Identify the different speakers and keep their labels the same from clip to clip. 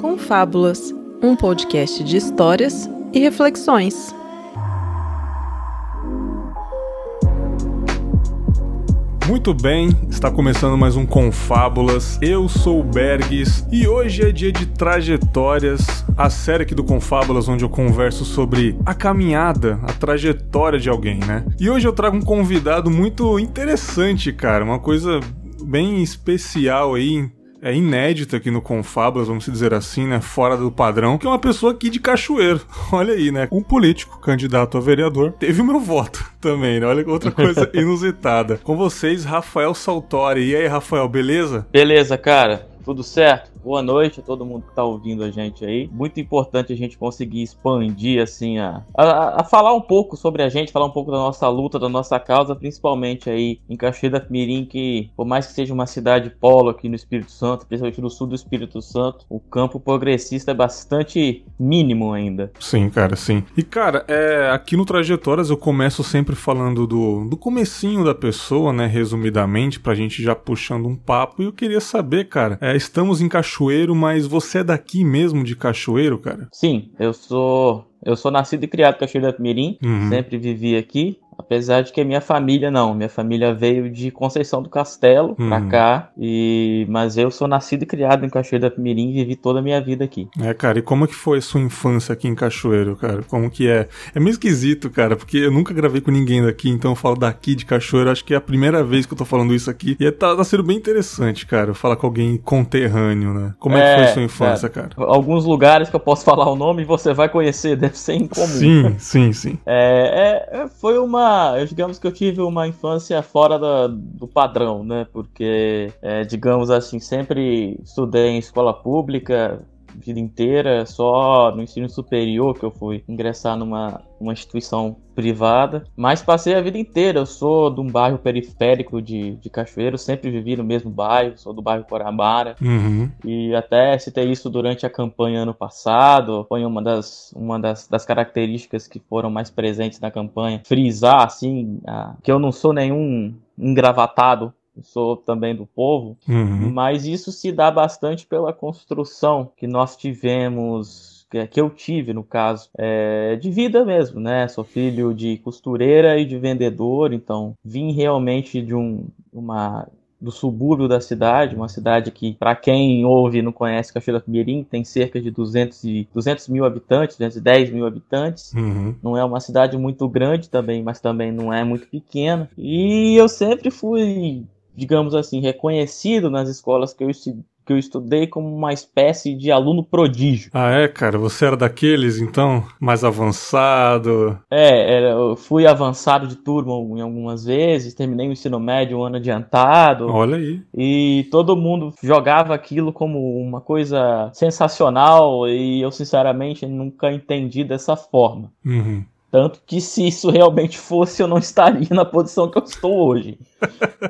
Speaker 1: Confábulas, um podcast de histórias e reflexões.
Speaker 2: Muito bem, está começando mais um Confábulas. Eu sou o Bergs e hoje é dia de trajetórias, a série aqui do Confábulas onde eu converso sobre a caminhada, a trajetória de alguém, né? E hoje eu trago um convidado muito interessante, cara, uma coisa bem especial aí, é inédita aqui no Confablas, vamos dizer assim, né? Fora do padrão, que é uma pessoa aqui de Cachoeiro. Olha aí, né? Um político, candidato a vereador, teve o meu voto também, né? Olha outra coisa inusitada. Com vocês, Rafael Saltori. E aí, Rafael, beleza?
Speaker 3: Beleza, cara. Tudo certo? Boa noite a todo mundo que está ouvindo a gente aí. Muito importante a gente conseguir expandir, assim, a, a, a, falar um pouco sobre a gente, falar um pouco da nossa luta, da nossa causa, principalmente aí em Cachoeira Mirim, que por mais que seja uma cidade polo aqui no Espírito Santo, principalmente no sul do Espírito Santo, o campo progressista é bastante mínimo ainda.
Speaker 2: Sim, cara, sim. E, cara, é, aqui no Trajetórias eu começo sempre falando do, do comecinho da pessoa, né, resumidamente, pra gente já puxando um papo. E eu queria saber, cara, é, estamos em Cachoeira Cachoeiro, mas você é daqui mesmo de Cachoeiro, cara?
Speaker 3: Sim, eu sou eu sou nascido e criado em Cachoeiro da Mirim, uhum. sempre vivi aqui. Apesar de que minha família não, minha família veio de Conceição do Castelo uhum. pra cá, e mas eu sou nascido e criado em Cachoeiro da Mirim e vivi toda a minha vida aqui.
Speaker 2: É, cara, e como que foi a sua infância aqui em Cachoeiro, cara? Como que é? É meio esquisito, cara, porque eu nunca gravei com ninguém daqui, então eu falo daqui de Cachoeiro, acho que é a primeira vez que eu tô falando isso aqui, e é, tá, tá sendo bem interessante, cara, falar com alguém conterrâneo, né? Como é, é que foi a sua infância, cara? cara?
Speaker 3: Alguns lugares que eu posso falar o nome e você vai conhecer, deve ser incomum.
Speaker 2: Sim, sim, sim.
Speaker 3: É, é, foi uma eu digamos que eu tive uma infância fora da, do padrão, né? Porque, é, digamos assim, sempre estudei em escola pública, vida inteira, só no ensino superior que eu fui ingressar numa uma instituição privada, mas passei a vida inteira. Eu sou de um bairro periférico de, de Cachoeiro, sempre vivi no mesmo bairro, sou do bairro Coramara. Uhum. E até citei isso durante a campanha ano passado. Foi uma das, uma das, das características que foram mais presentes na campanha. Frisar, assim, a, que eu não sou nenhum engravatado sou também do povo, uhum. mas isso se dá bastante pela construção que nós tivemos que eu tive, no caso, é, de vida mesmo, né? Sou filho de costureira e de vendedor, então vim realmente de um, uma do subúrbio da cidade, uma cidade que, para quem ouve e não conhece Cachoeira Mirim, tem cerca de 200, e, 200 mil habitantes, 210 mil habitantes. Uhum. Não é uma cidade muito grande também, mas também não é muito pequena. E eu sempre fui digamos assim, reconhecido nas escolas que eu, que eu estudei como uma espécie de aluno prodígio.
Speaker 2: Ah, é, cara? Você era daqueles, então? Mais avançado?
Speaker 3: É, era, eu fui avançado de turma em algumas vezes, terminei o ensino médio um ano adiantado.
Speaker 2: Olha aí.
Speaker 3: E todo mundo jogava aquilo como uma coisa sensacional e eu, sinceramente, nunca entendi dessa forma. Uhum. Tanto que se isso realmente fosse, eu não estaria na posição que eu estou hoje.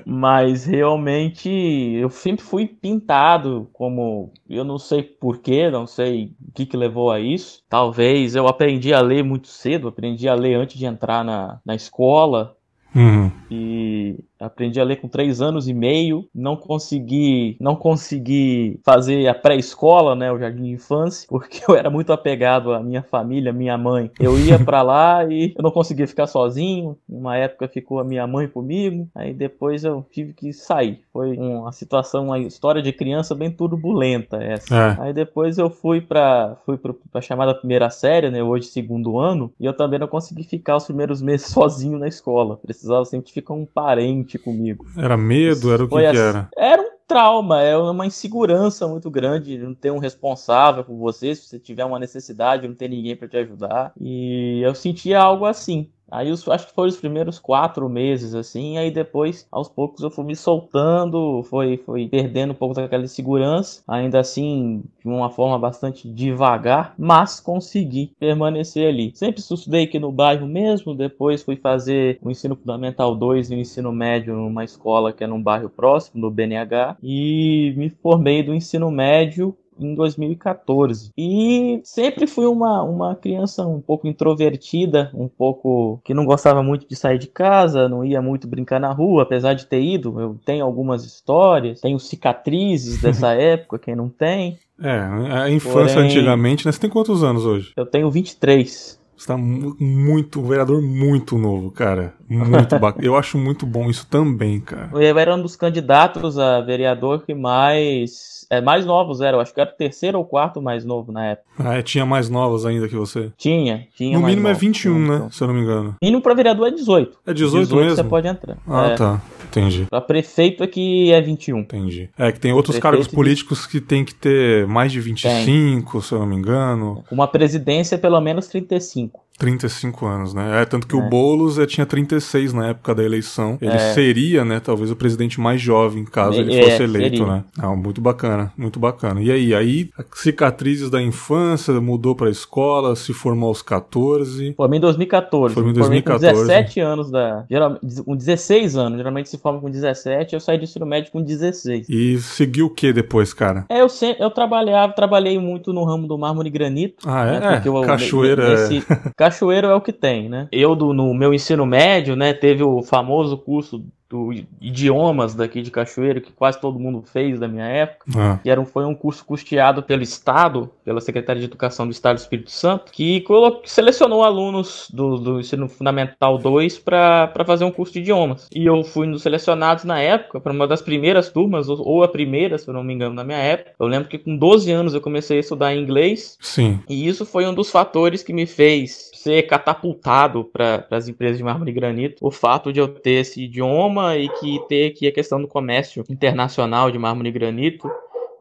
Speaker 3: Mas realmente eu sempre fui pintado como. Eu não sei porquê, não sei o que, que levou a isso. Talvez eu aprendi a ler muito cedo, aprendi a ler antes de entrar na, na escola. Uhum. E aprendi a ler com três anos e meio, não consegui, não consegui fazer a pré-escola, né, o jardim de infância, porque eu era muito apegado à minha família, minha mãe. Eu ia para lá e eu não conseguia ficar sozinho. Uma época ficou a minha mãe comigo, aí depois eu tive que sair. Foi uma situação, uma história de criança bem turbulenta essa. É. Aí depois eu fui para fui para chamada primeira série, né, hoje segundo ano, e eu também não consegui ficar os primeiros meses sozinho na escola. Precisava sempre ficar um parente comigo.
Speaker 2: Era medo? Era o que, que era?
Speaker 3: Era um trauma, é uma insegurança muito grande, não ter um responsável por você, se você tiver uma necessidade, não ter ninguém para te ajudar. E eu sentia algo assim. Aí eu acho que foram os primeiros quatro meses, assim, aí depois, aos poucos, eu fui me soltando, foi, foi perdendo um pouco daquela segurança, ainda assim, de uma forma bastante devagar, mas consegui permanecer ali. Sempre estudei aqui no bairro mesmo, depois fui fazer o ensino fundamental 2 e o ensino médio numa escola que é num bairro próximo, no BNH, e me formei do ensino médio em 2014. E sempre fui uma, uma criança um pouco introvertida, um pouco que não gostava muito de sair de casa, não ia muito brincar na rua, apesar de ter ido. Eu tenho algumas histórias, tenho cicatrizes dessa época, quem não tem.
Speaker 2: É, a infância Porém, antigamente, né? Você tem quantos anos hoje?
Speaker 3: Eu tenho 23.
Speaker 2: Você tá muito, um vereador muito novo, cara. Muito bacana. Eu acho muito bom isso também, cara.
Speaker 3: Eu era um dos candidatos a vereador que mais é, mais novos eram, acho que era o terceiro ou quarto mais novo na época.
Speaker 2: Ah, é, tinha mais novos ainda que você?
Speaker 3: Tinha, tinha.
Speaker 2: No mínimo é 21, né? Então. Se eu não me engano.
Speaker 3: Mínimo pra vereador é 18.
Speaker 2: É 18, 18 mesmo?
Speaker 3: Você pode entrar.
Speaker 2: Ah, é. tá. Entendi.
Speaker 3: Pra prefeito é que é 21.
Speaker 2: Entendi. É que tem outros cargos políticos que tem que ter mais de 25, tem. se eu não me engano.
Speaker 3: Uma presidência, pelo menos 35.
Speaker 2: 35 anos, né? É, tanto que é. o Boulos é, tinha 36 na época da eleição. Ele é. seria, né, talvez o presidente mais jovem, caso ele é, fosse eleito, seria. né? Ah, muito bacana, muito bacana. E aí, aí, cicatrizes da infância, mudou pra escola, se formou aos 14.
Speaker 3: Formei em 2014. Formei em 2014. Formei com 17 anos da... Geralmente, com 16 anos, geralmente se forma com 17, eu saí do ensino médio com 16.
Speaker 2: E seguiu o que depois, cara?
Speaker 3: É, eu, sempre, eu trabalhava, trabalhei muito no ramo do mármore e granito.
Speaker 2: Ah, é? Né, eu, cachoeira.
Speaker 3: Nesse, cachoeiro é o que tem, né? Eu, do, no meu ensino médio, né, teve o famoso curso do idiomas daqui de Cachoeiro, que quase todo mundo fez da minha época. Ah. E era um, foi um curso custeado pelo Estado, pela Secretaria de Educação do Estado do Espírito Santo, que colocou, selecionou alunos do, do ensino fundamental 2 para fazer um curso de idiomas. E eu fui um dos selecionados na época, para uma das primeiras turmas, ou, ou a primeira, se eu não me engano, na minha época. Eu lembro que com 12 anos eu comecei a estudar inglês.
Speaker 2: Sim.
Speaker 3: E isso foi um dos fatores que me fez ser catapultado para as empresas de mármore e granito. O fato de eu ter esse idioma e que ter aqui a questão do comércio internacional de mármore e granito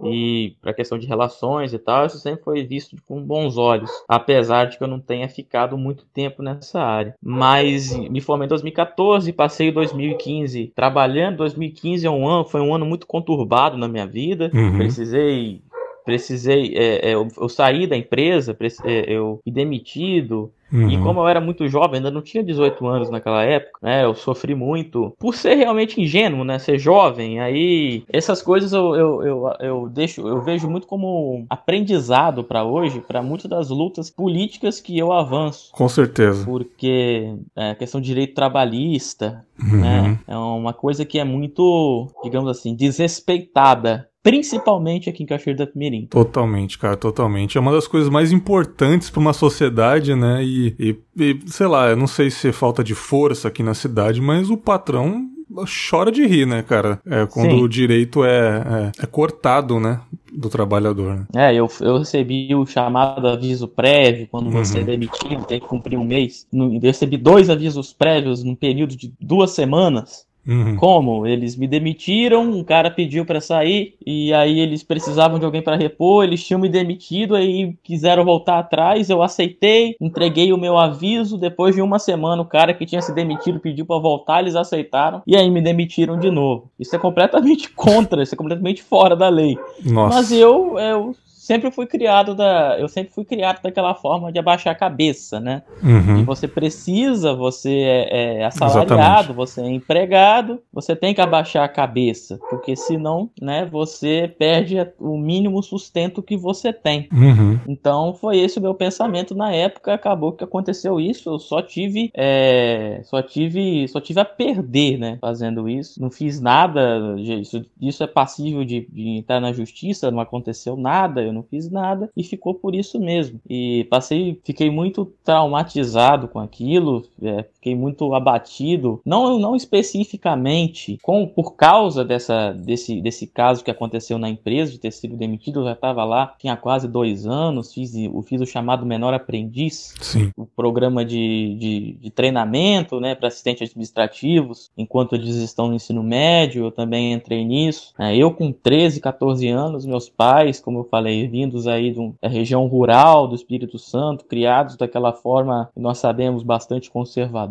Speaker 3: e para a questão de relações e tal, isso sempre foi visto com bons olhos, apesar de que eu não tenha ficado muito tempo nessa área. Mas me formei em 2014, passei 2015 trabalhando. 2015 é um ano, foi um ano muito conturbado na minha vida. Uhum. Precisei precisei, é, é, eu, eu, saí da empresa, é, eu fui demitido. Uhum. E como eu era muito jovem, ainda não tinha 18 anos naquela época, né? Eu sofri muito por ser realmente ingênuo, né? Ser jovem. Aí essas coisas eu, eu, eu, eu deixo, eu vejo muito como aprendizado para hoje, para muitas das lutas políticas que eu avanço.
Speaker 2: Com certeza.
Speaker 3: Porque é, a questão de direito trabalhista, uhum. né? É uma coisa que é muito, digamos assim, desrespeitada principalmente aqui em Cachoeiro da Pinheirinho.
Speaker 2: Totalmente, cara, totalmente. É uma das coisas mais importantes para uma sociedade, né? E, e, e, sei lá, eu não sei se é falta de força aqui na cidade, mas o patrão chora de rir, né, cara? É quando Sim. o direito é, é, é, cortado, né? Do trabalhador. Né?
Speaker 3: É, eu, eu recebi o chamado aviso prévio quando uhum. você é demitido, tem que cumprir um mês. Eu recebi dois avisos prévios num período de duas semanas. Uhum. Como? Eles me demitiram, um cara pediu para sair e aí eles precisavam de alguém para repor, eles tinham me demitido, aí quiseram voltar atrás, eu aceitei, entreguei o meu aviso, depois de uma semana o cara que tinha se demitido pediu para voltar, eles aceitaram e aí me demitiram de novo. Isso é completamente contra, isso é completamente fora da lei.
Speaker 2: Nossa.
Speaker 3: Mas eu, eu sempre fui criado da. Eu sempre fui criado daquela forma de abaixar a cabeça, né? Uhum. E você precisa, você é, é assalariado, Exatamente. você é empregado, você tem que abaixar a cabeça, porque senão, né, você perde o mínimo sustento que você tem.
Speaker 2: Uhum.
Speaker 3: Então foi esse o meu pensamento na época, acabou que aconteceu isso, eu só tive. É, só tive. Só tive a perder, né? Fazendo isso. Não fiz nada. Isso, isso é passível de, de entrar na justiça, não aconteceu nada, eu não não fiz nada e ficou por isso mesmo. E passei, fiquei muito traumatizado com aquilo, é, fiquei muito abatido, não, não especificamente com por causa dessa, desse, desse caso que aconteceu na empresa de ter sido demitido, eu já estava lá, tinha quase dois anos, fiz, fiz o chamado menor aprendiz,
Speaker 2: Sim.
Speaker 3: o programa de, de, de treinamento, né, para assistentes administrativos, enquanto eles estão no ensino médio, eu também entrei nisso. É, eu com 13, 14 anos, meus pais, como eu falei, vindos aí de uma região rural do Espírito Santo, criados daquela forma que nós sabemos bastante conservadora.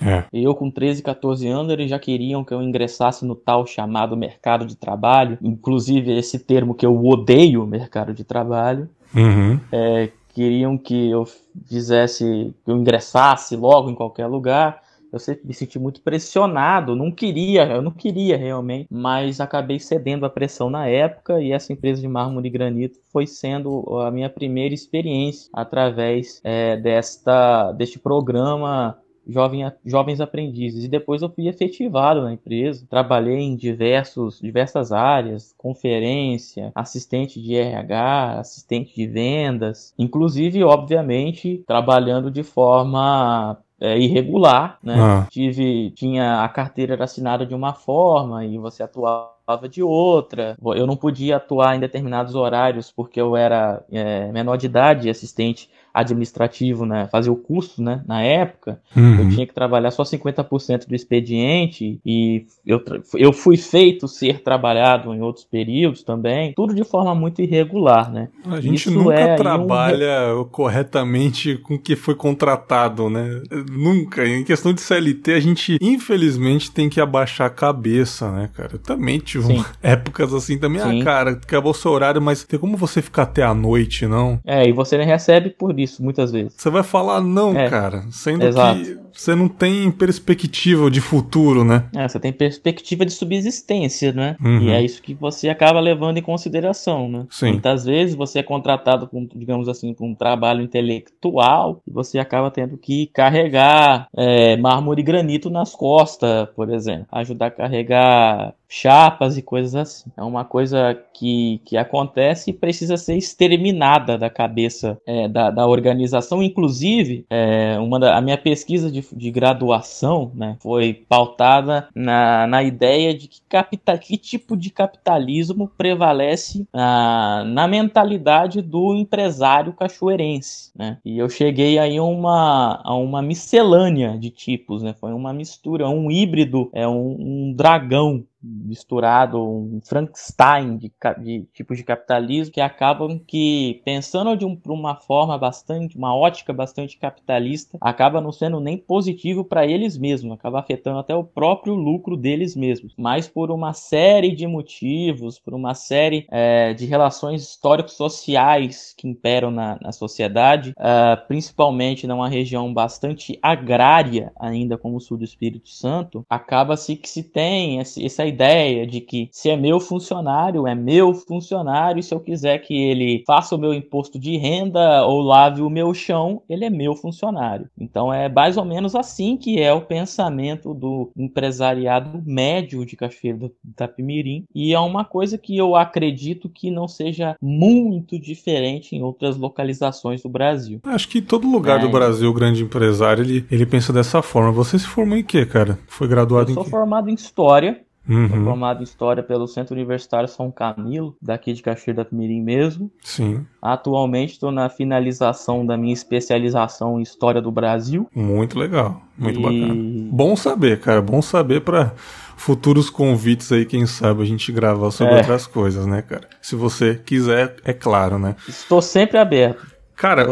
Speaker 2: É.
Speaker 3: Eu com 13, 14 anos, eles já queriam que eu ingressasse no tal chamado mercado de trabalho, inclusive esse termo que eu odeio, mercado de trabalho.
Speaker 2: Uhum.
Speaker 3: É, queriam que eu fizesse, que eu ingressasse logo em qualquer lugar. eu sempre me senti muito pressionado, não queria, eu não queria realmente, mas acabei cedendo à pressão na época e essa empresa de mármore e granito foi sendo a minha primeira experiência através é, desta, deste programa jovem, jovens aprendizes. E depois eu fui efetivado na empresa. Trabalhei em diversos, diversas áreas, conferência, assistente de RH, assistente de vendas, inclusive, obviamente, trabalhando de forma é, irregular, né? Ah. Tive, tinha a carteira era assinada de uma forma e você atuava de outra. Eu não podia atuar em determinados horários porque eu era é, menor de idade e assistente administrativo, né, fazer o curso, né, na época, uhum. eu tinha que trabalhar só 50% do expediente e eu, eu fui feito ser trabalhado em outros períodos também, tudo de forma muito irregular, né.
Speaker 2: A gente Isso nunca é trabalha um... corretamente com o que foi contratado, né, nunca. Em questão de CLT, a gente, infelizmente, tem que abaixar a cabeça, né, cara. Eu também tive épocas assim também, ah, Sim. ah, cara, acabou seu horário, mas tem como você ficar até a noite, não?
Speaker 3: É, e você recebe por isso muitas vezes.
Speaker 2: Você vai falar não, é. cara, sendo Exato. que você não tem perspectiva de futuro, né?
Speaker 3: É, você tem perspectiva de subsistência, né? Uhum. E é isso que você acaba levando em consideração, né? Sim. Muitas vezes você é contratado com, digamos assim, com um trabalho intelectual e você acaba tendo que carregar é, mármore e granito nas costas, por exemplo. Ajudar a carregar chapas e coisas assim. É uma coisa que, que acontece e precisa ser exterminada da cabeça é, da, da organização. Inclusive, é, uma da, a minha pesquisa de, de graduação né, foi pautada na, na ideia de que, capital, que tipo de capitalismo prevalece na, na mentalidade do empresário cachoeirense. Né? E eu cheguei aí a uma, a uma miscelânea de tipos, né? foi uma mistura, um híbrido, é um, um dragão misturado um Frankenstein de, de tipos de capitalismo que acabam que pensando de um, uma forma bastante uma ótica bastante capitalista acaba não sendo nem positivo para eles mesmos acaba afetando até o próprio lucro deles mesmos. Mas por uma série de motivos por uma série é, de relações históricos sociais que imperam na, na sociedade uh, principalmente numa região bastante agrária ainda como o sul do Espírito Santo acaba-se que se tem essa ideia de que se é meu funcionário, é meu funcionário, e se eu quiser que ele faça o meu imposto de renda ou lave o meu chão, ele é meu funcionário. Então é mais ou menos assim que é o pensamento do empresariado médio de Cachoeira do Itapimirim, e é uma coisa que eu acredito que não seja muito diferente em outras localizações do Brasil.
Speaker 2: Acho que todo lugar é, do Brasil, o grande empresário, ele, ele pensa dessa forma. Você se formou em quê, cara? Foi graduado
Speaker 3: eu
Speaker 2: em
Speaker 3: sou formado em História Uhum. formado em História pelo Centro Universitário São Camilo, daqui de Caxias da Mirim mesmo.
Speaker 2: Sim.
Speaker 3: Atualmente estou na finalização da minha especialização em História do Brasil.
Speaker 2: Muito legal, muito e... bacana. Bom saber, cara, bom saber para futuros convites aí, quem sabe a gente gravar sobre é. outras coisas, né, cara? Se você quiser, é claro, né?
Speaker 3: Estou sempre aberto.
Speaker 2: Cara,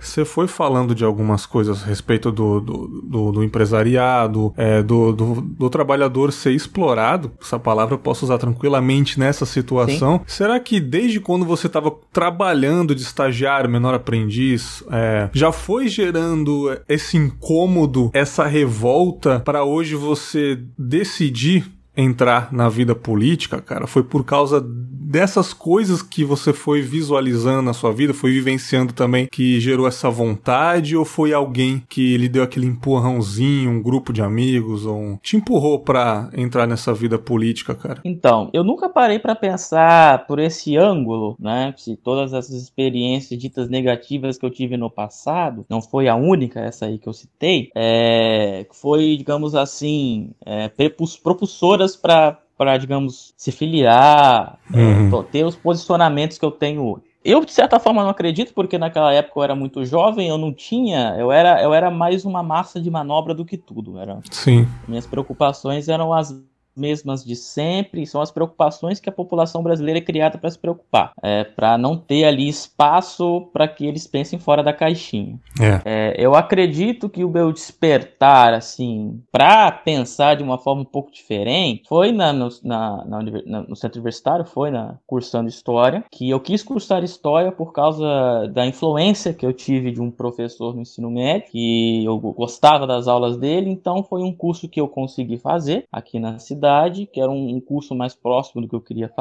Speaker 2: você foi falando de algumas coisas a respeito do, do, do, do empresariado, é, do, do, do, trabalhador ser explorado. Essa palavra eu posso usar tranquilamente nessa situação. Sim. Será que desde quando você estava trabalhando de estagiário, menor aprendiz, é, já foi gerando esse incômodo, essa revolta para hoje você decidir entrar na vida política, cara, foi por causa dessas coisas que você foi visualizando na sua vida, foi vivenciando também que gerou essa vontade ou foi alguém que lhe deu aquele empurrãozinho, um grupo de amigos ou um... te empurrou para entrar nessa vida política, cara?
Speaker 3: Então, eu nunca parei para pensar por esse ângulo, né? Se todas essas experiências ditas negativas que eu tive no passado, não foi a única essa aí que eu citei, é... foi, digamos assim, é... propulsoras para para, digamos, se filiar, é, uhum. ter os posicionamentos que eu tenho hoje. Eu, de certa forma, não acredito, porque naquela época eu era muito jovem, eu não tinha, eu era, eu era mais uma massa de manobra do que tudo. Era,
Speaker 2: Sim.
Speaker 3: Minhas preocupações eram as mesmas de sempre, são as preocupações que a população brasileira é criada para se preocupar, é, para não ter ali espaço para que eles pensem fora da caixinha. É. É, eu acredito que o meu despertar, assim, para pensar de uma forma um pouco diferente, foi na, no, na, na, no centro universitário, foi na cursando história, que eu quis cursar história por causa da influência que eu tive de um professor no ensino médio, que eu gostava das aulas dele, então foi um curso que eu consegui fazer aqui na cidade, que era um, um curso mais próximo do que eu queria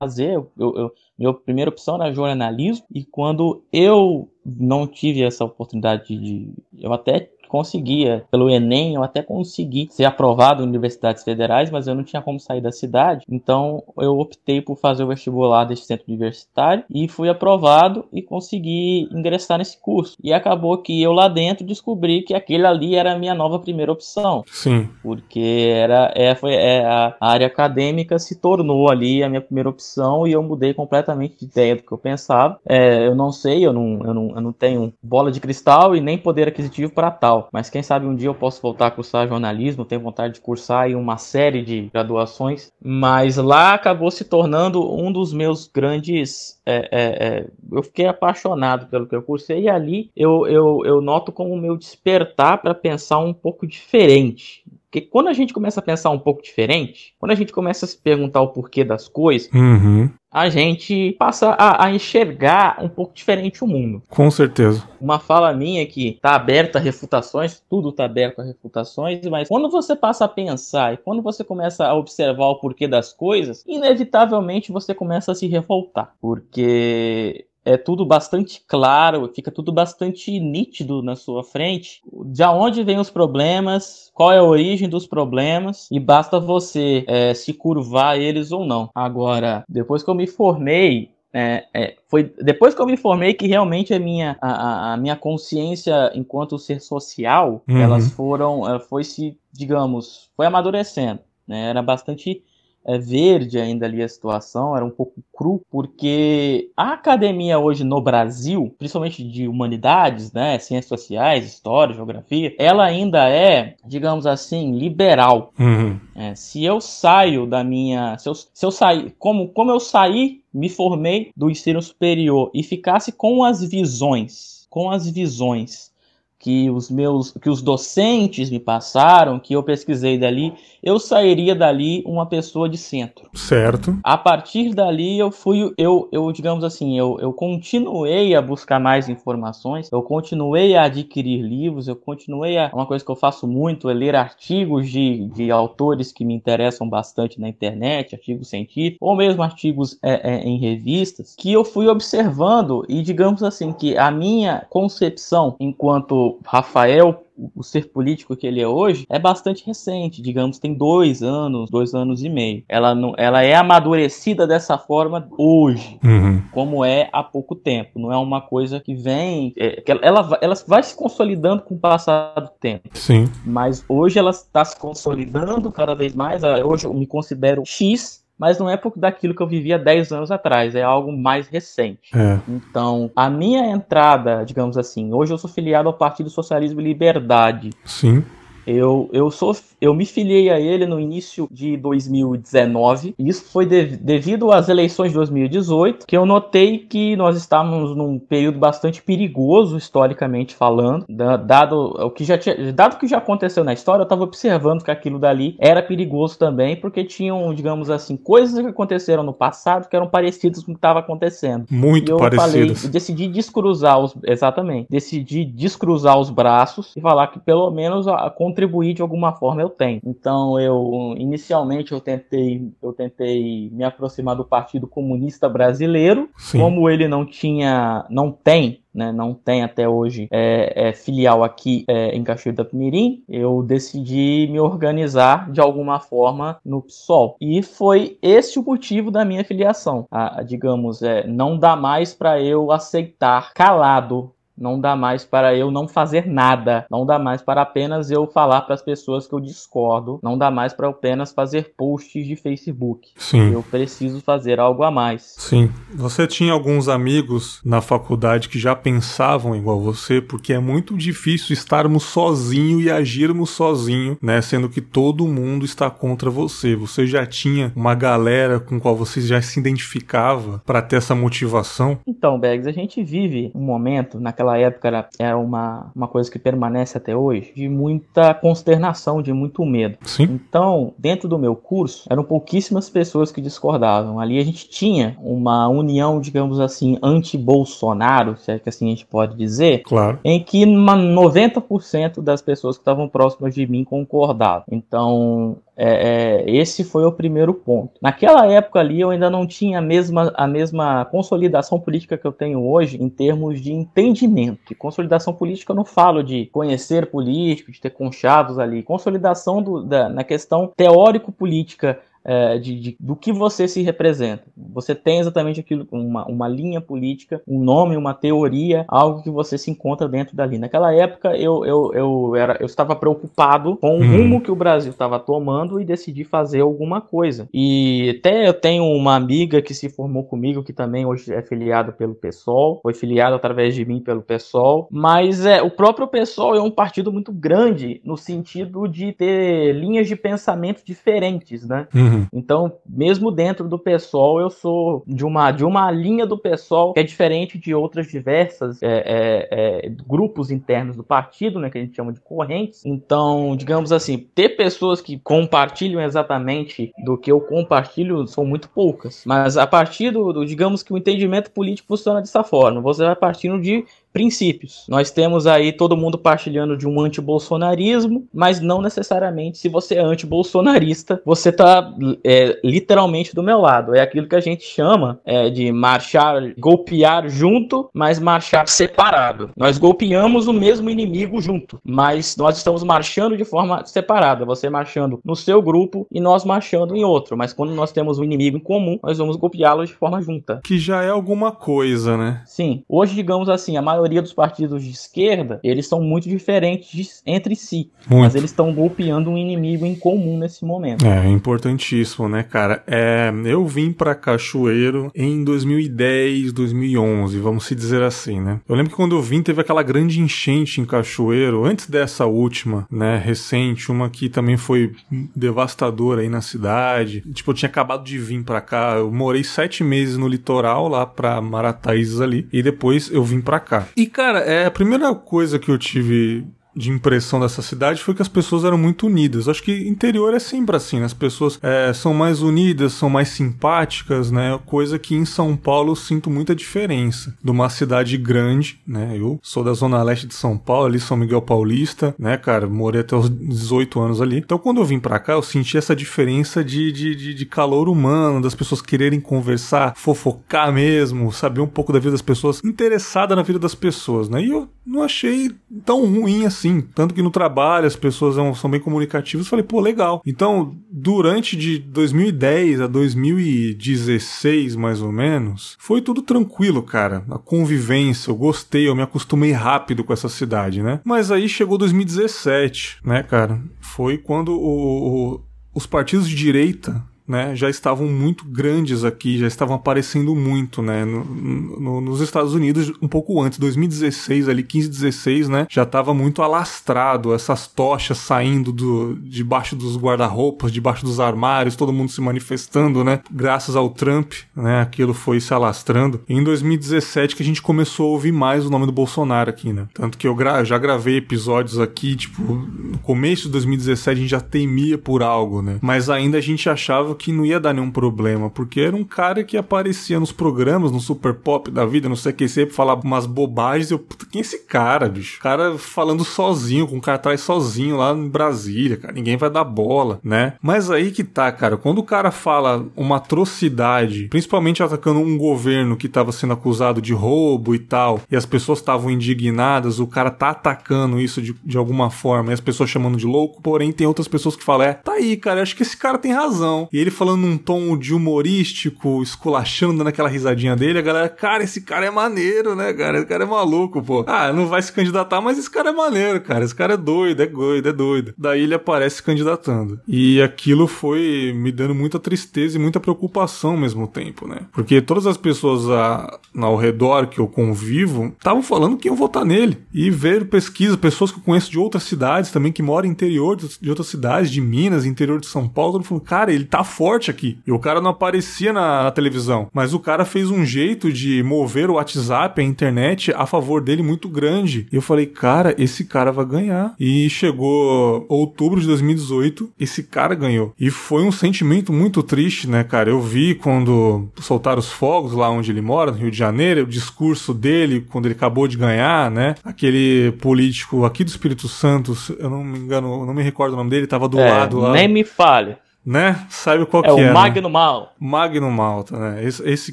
Speaker 3: fazer. Eu, eu, minha primeira opção era jornalismo, e quando eu não tive essa oportunidade de. Eu até conseguia, pelo Enem, eu até consegui ser aprovado em universidades federais, mas eu não tinha como sair da cidade, então eu optei por fazer o vestibular desse centro universitário e fui aprovado e consegui ingressar nesse curso. E acabou que eu lá dentro descobri que aquele ali era a minha nova primeira opção.
Speaker 2: Sim.
Speaker 3: Porque era, é, foi, é, a área acadêmica se tornou ali a minha primeira opção e eu mudei completamente de ideia do que eu pensava. É, eu não sei, eu não, eu, não, eu não tenho bola de cristal e nem poder aquisitivo para tal mas quem sabe um dia eu posso voltar a cursar jornalismo, tenho vontade de cursar em uma série de graduações, mas lá acabou se tornando um dos meus grandes. É, é, é, eu fiquei apaixonado pelo que eu cursei e ali eu, eu, eu noto como o meu despertar para pensar um pouco diferente. Porque quando a gente começa a pensar um pouco diferente, quando a gente começa a se perguntar o porquê das coisas,
Speaker 2: uhum.
Speaker 3: a gente passa a, a, enxergar um pouco diferente o mundo.
Speaker 2: Com certeza.
Speaker 3: Uma fala minha que tá aberta a refutações, tudo tá aberto a refutações, mas quando você passa a pensar e quando você começa a observar o porquê das coisas, inevitavelmente você começa a se revoltar. Porque é tudo bastante claro, fica tudo bastante nítido na sua frente. De onde vêm os problemas, qual é a origem dos problemas, e basta você é, se curvar eles ou não. Agora, depois que eu me formei, é, é, foi depois que eu me formei que realmente a minha, a, a minha consciência enquanto ser social, uhum. elas foram, ela foi se, digamos, foi amadurecendo. Né? Era bastante é, verde ainda ali a situação, era um pouco cru, porque a academia hoje no Brasil, principalmente de humanidades, né, ciências sociais, história, geografia, ela ainda é, digamos assim, liberal.
Speaker 2: Uhum.
Speaker 3: É, se eu saio da minha, se eu, se eu sair, como, como eu saí, me formei do ensino superior e ficasse com as visões, com as visões que os meus que os docentes me passaram, que eu pesquisei dali, eu sairia dali uma pessoa de centro.
Speaker 2: Certo.
Speaker 3: A partir dali eu fui eu, eu digamos assim, eu, eu continuei a buscar mais informações, eu continuei a adquirir livros, eu continuei a uma coisa que eu faço muito é ler artigos de, de autores que me interessam bastante na internet, artigos científicos ou mesmo artigos é, é, em revistas, que eu fui observando e digamos assim que a minha concepção enquanto Rafael o ser político que ele é hoje é bastante recente, digamos, tem dois anos, dois anos e meio. Ela, não, ela é amadurecida dessa forma hoje,
Speaker 2: uhum.
Speaker 3: como é há pouco tempo. Não é uma coisa que vem. É, que ela, ela vai se consolidando com o passar do tempo.
Speaker 2: Sim.
Speaker 3: Mas hoje ela está se consolidando cada vez mais. Hoje eu me considero X mas não é por daquilo que eu vivia 10 anos atrás, é algo mais recente.
Speaker 2: É.
Speaker 3: Então, a minha entrada, digamos assim, hoje eu sou filiado ao Partido Socialismo e Liberdade.
Speaker 2: Sim.
Speaker 3: Eu, eu, sou, eu me filiei a ele no início de 2019. E isso foi de, devido às eleições de 2018, que eu notei que nós estávamos num período bastante perigoso, historicamente falando. Dado o que já tinha, dado o que já aconteceu na história, eu estava observando que aquilo dali era perigoso também, porque tinham, digamos assim, coisas que aconteceram no passado que eram parecidas com o que estava acontecendo.
Speaker 2: Muito
Speaker 3: e eu
Speaker 2: parecidas.
Speaker 3: Falei, decidi descruzar os. Exatamente. Decidi descruzar os braços e falar que pelo menos a, contribuir de alguma forma eu tenho. Então eu inicialmente eu tentei eu tentei me aproximar do Partido Comunista Brasileiro,
Speaker 2: Sim.
Speaker 3: como ele não tinha não tem né, não tem até hoje é, é, filial aqui é, em Cachoeiro da Pimirim, eu decidi me organizar de alguma forma no PSOL. E foi esse o motivo da minha filiação. A, a, digamos, é, não dá mais para eu aceitar calado Não dá mais para eu não fazer nada. Não dá mais para apenas eu falar para as pessoas que eu discordo. Não dá mais para apenas fazer posts de Facebook.
Speaker 2: Sim.
Speaker 3: Eu preciso fazer algo a mais.
Speaker 2: Sim. Você tinha alguns amigos na faculdade que já pensavam igual você, porque é muito difícil estarmos sozinhos e agirmos sozinho, né? Sendo que todo mundo está contra você. Você já tinha uma galera com qual você já se identificava para ter essa motivação?
Speaker 3: Então, Bags, a gente vive um momento, naquela época era, era uma, uma coisa que permanece até hoje, de muita consternação, de muito medo.
Speaker 2: Sim.
Speaker 3: Então, dentro do meu curso, eram pouquíssimas pessoas que discordavam. Ali a gente tinha uma união, digamos assim, anti-Bolsonaro, se é que assim a gente pode dizer,
Speaker 2: Claro.
Speaker 3: em que uma 90% das pessoas que estavam próximas de mim concordavam. Então, é, é, esse foi o primeiro ponto. Naquela época ali, eu ainda não tinha a mesma, a mesma consolidação política que eu tenho hoje em termos de entendimento. E consolidação política eu não falo de conhecer político, de ter conchavos ali. Consolidação do, da, na questão teórico-política é, de, de, do que você se representa. Você tem exatamente aquilo, uma, uma linha política, um nome, uma teoria, algo que você se encontra dentro dali. Naquela época eu, eu, eu, era, eu estava preocupado com o
Speaker 2: Hum.
Speaker 3: rumo que o Brasil estava tomando e decidi fazer alguma coisa. E até eu tenho uma amiga que se formou comigo, que também hoje é filiada pelo PSOL, foi filiada através de mim pelo PSOL, mas é, o próprio PSOL é um partido muito grande no sentido de ter linhas de pensamento diferentes, né?
Speaker 2: Uhum.
Speaker 3: Então, mesmo dentro do PSOL, eu sou de uma, de uma linha do PSOL que é diferente de outras diversas é, é, é, grupos internos do partido, né, que a gente chama de correntes. Então, digamos assim, ter pessoas que compartilham exatamente do que eu compartilho são muito poucas. Mas a partir do, do digamos que o entendimento político funciona dessa forma. Você vai partindo de princípios. Nós temos aí todo mundo partilhando de um antibolsonarismo, mas não necessariamente se você é antibolsonarista, você tá é, literalmente do meu lado. É aquilo que a gente chama é, de marchar, golpear junto, mas marchar separado. Nós golpeamos o mesmo inimigo junto, mas nós estamos marchando de forma separada. Você marchando no seu grupo e nós marchando em outro. Mas quando nós temos um inimigo em comum, nós vamos golpeá-lo de forma junta.
Speaker 2: Que já é alguma coisa, né?
Speaker 3: Sim. Hoje, digamos assim, a maioria dos partidos de esquerda, eles são muito diferentes entre si.
Speaker 2: Muito.
Speaker 3: Mas eles estão golpeando um inimigo em comum nesse momento.
Speaker 2: É, importantíssimo, né, cara? É, eu vim pra Cachoeiro em 2010, 2011, vamos se dizer assim, né? Eu lembro que quando eu vim teve aquela grande enchente em Cachoeiro, antes dessa última, né, recente, uma que também foi devastadora aí na cidade. Tipo, eu tinha acabado de vir pra cá, eu morei sete meses no litoral, lá pra Marataízes ali, e depois eu vim pra cá. E, cara, é a primeira coisa que eu tive de impressão dessa cidade foi que as pessoas eram muito unidas. Acho que interior é sempre assim, né? as pessoas é, são mais unidas, são mais simpáticas, né? Coisa que em São Paulo eu sinto muita diferença. De uma cidade grande, né? Eu sou da zona leste de São Paulo, ali São Miguel Paulista, né, cara? Morei até os 18 anos ali. Então quando eu vim pra cá, eu senti essa diferença de, de, de, de calor humano, das pessoas quererem conversar, fofocar mesmo, saber um pouco da vida das pessoas, interessada na vida das pessoas, né? E eu não achei tão ruim assim. Tanto que no trabalho as pessoas são, bem comunicativas. Falei, pô, legal. Então, durante de 2010 a 2016, mais ou menos, foi tudo tranquilo, cara. A convivência, eu gostei, eu me acostumei rápido com essa cidade, né? Mas aí chegou 2017, né, cara? Foi quando o- o- os partidos de direita né, já estavam muito grandes aqui, já estavam aparecendo muito, né, no- no- nos Estados Unidos um pouco antes, 2016 ali, 15, 16, né, já estava muito alastrado, essas tochas saindo do, debaixo dos guarda-roupas, debaixo dos armários, todo mundo se manifestando, né, graças ao Trump, né, aquilo foi se alastrando. E em 2017 que a gente começou a ouvir mais o nome do Bolsonaro aqui, né, tanto que eu gra- já gravei episódios aqui, tipo, no começo de 2017 a gente já temia por algo, né, mas ainda a gente achava que não ia dar nenhum problema, porque era um cara que aparecia nos programas, no Super Pop da vida, não sei o que, sempre falava umas bobagens. Eu, puta, quem é esse cara, bicho? O cara falando sozinho, com cartaz sozinho lá em Brasília, cara. Ninguém vai dar bola, né? Mas aí que tá, cara. Quando o cara fala uma atrocidade, principalmente atacando um governo que tava sendo acusado de roubo e tal, e as pessoas estavam indignadas, o cara tá atacando isso de, de alguma forma, e as pessoas chamando de louco, porém tem outras pessoas que falam, é, tá aí, cara, acho que esse cara tem razão. E ele ele falando num tom de humorístico, esculachando, dando aquela risadinha dele, a galera, cara, esse cara é maneiro, né, cara? Esse cara é maluco, pô. Ah, não vai se candidatar, mas esse cara é maneiro, cara. Esse cara é doido, é doido, é doido. Daí ele aparece se candidatando. E aquilo foi me dando muita tristeza e muita preocupação ao mesmo tempo, né? Porque todas as pessoas a, ao redor que eu convivo estavam falando que iam votar nele. E ver pesquisa, pessoas que eu conheço de outras cidades também, que moram interior de outras cidades, de Minas, interior de São Paulo, todo mundo falando, cara, ele tá forte aqui. E o cara não aparecia na, na televisão. Mas o cara fez um jeito de mover o WhatsApp, a internet, a favor dele muito grande. E eu falei, cara, esse cara vai ganhar. E chegou outubro de 2018, esse cara ganhou. E foi um sentimento muito triste, né, cara? Eu vi quando soltaram os fogos lá onde ele mora, no Rio de Janeiro, o discurso dele quando ele acabou de ganhar, né? Aquele político aqui do Espírito Santo, eu não me engano, não me recordo o nome dele, tava do é, lado lá.
Speaker 3: Nem me fale
Speaker 2: né? Sabe qual
Speaker 3: é
Speaker 2: que é?
Speaker 3: É o Magno né? Mal.
Speaker 2: Magno Malta, né? Esse, esse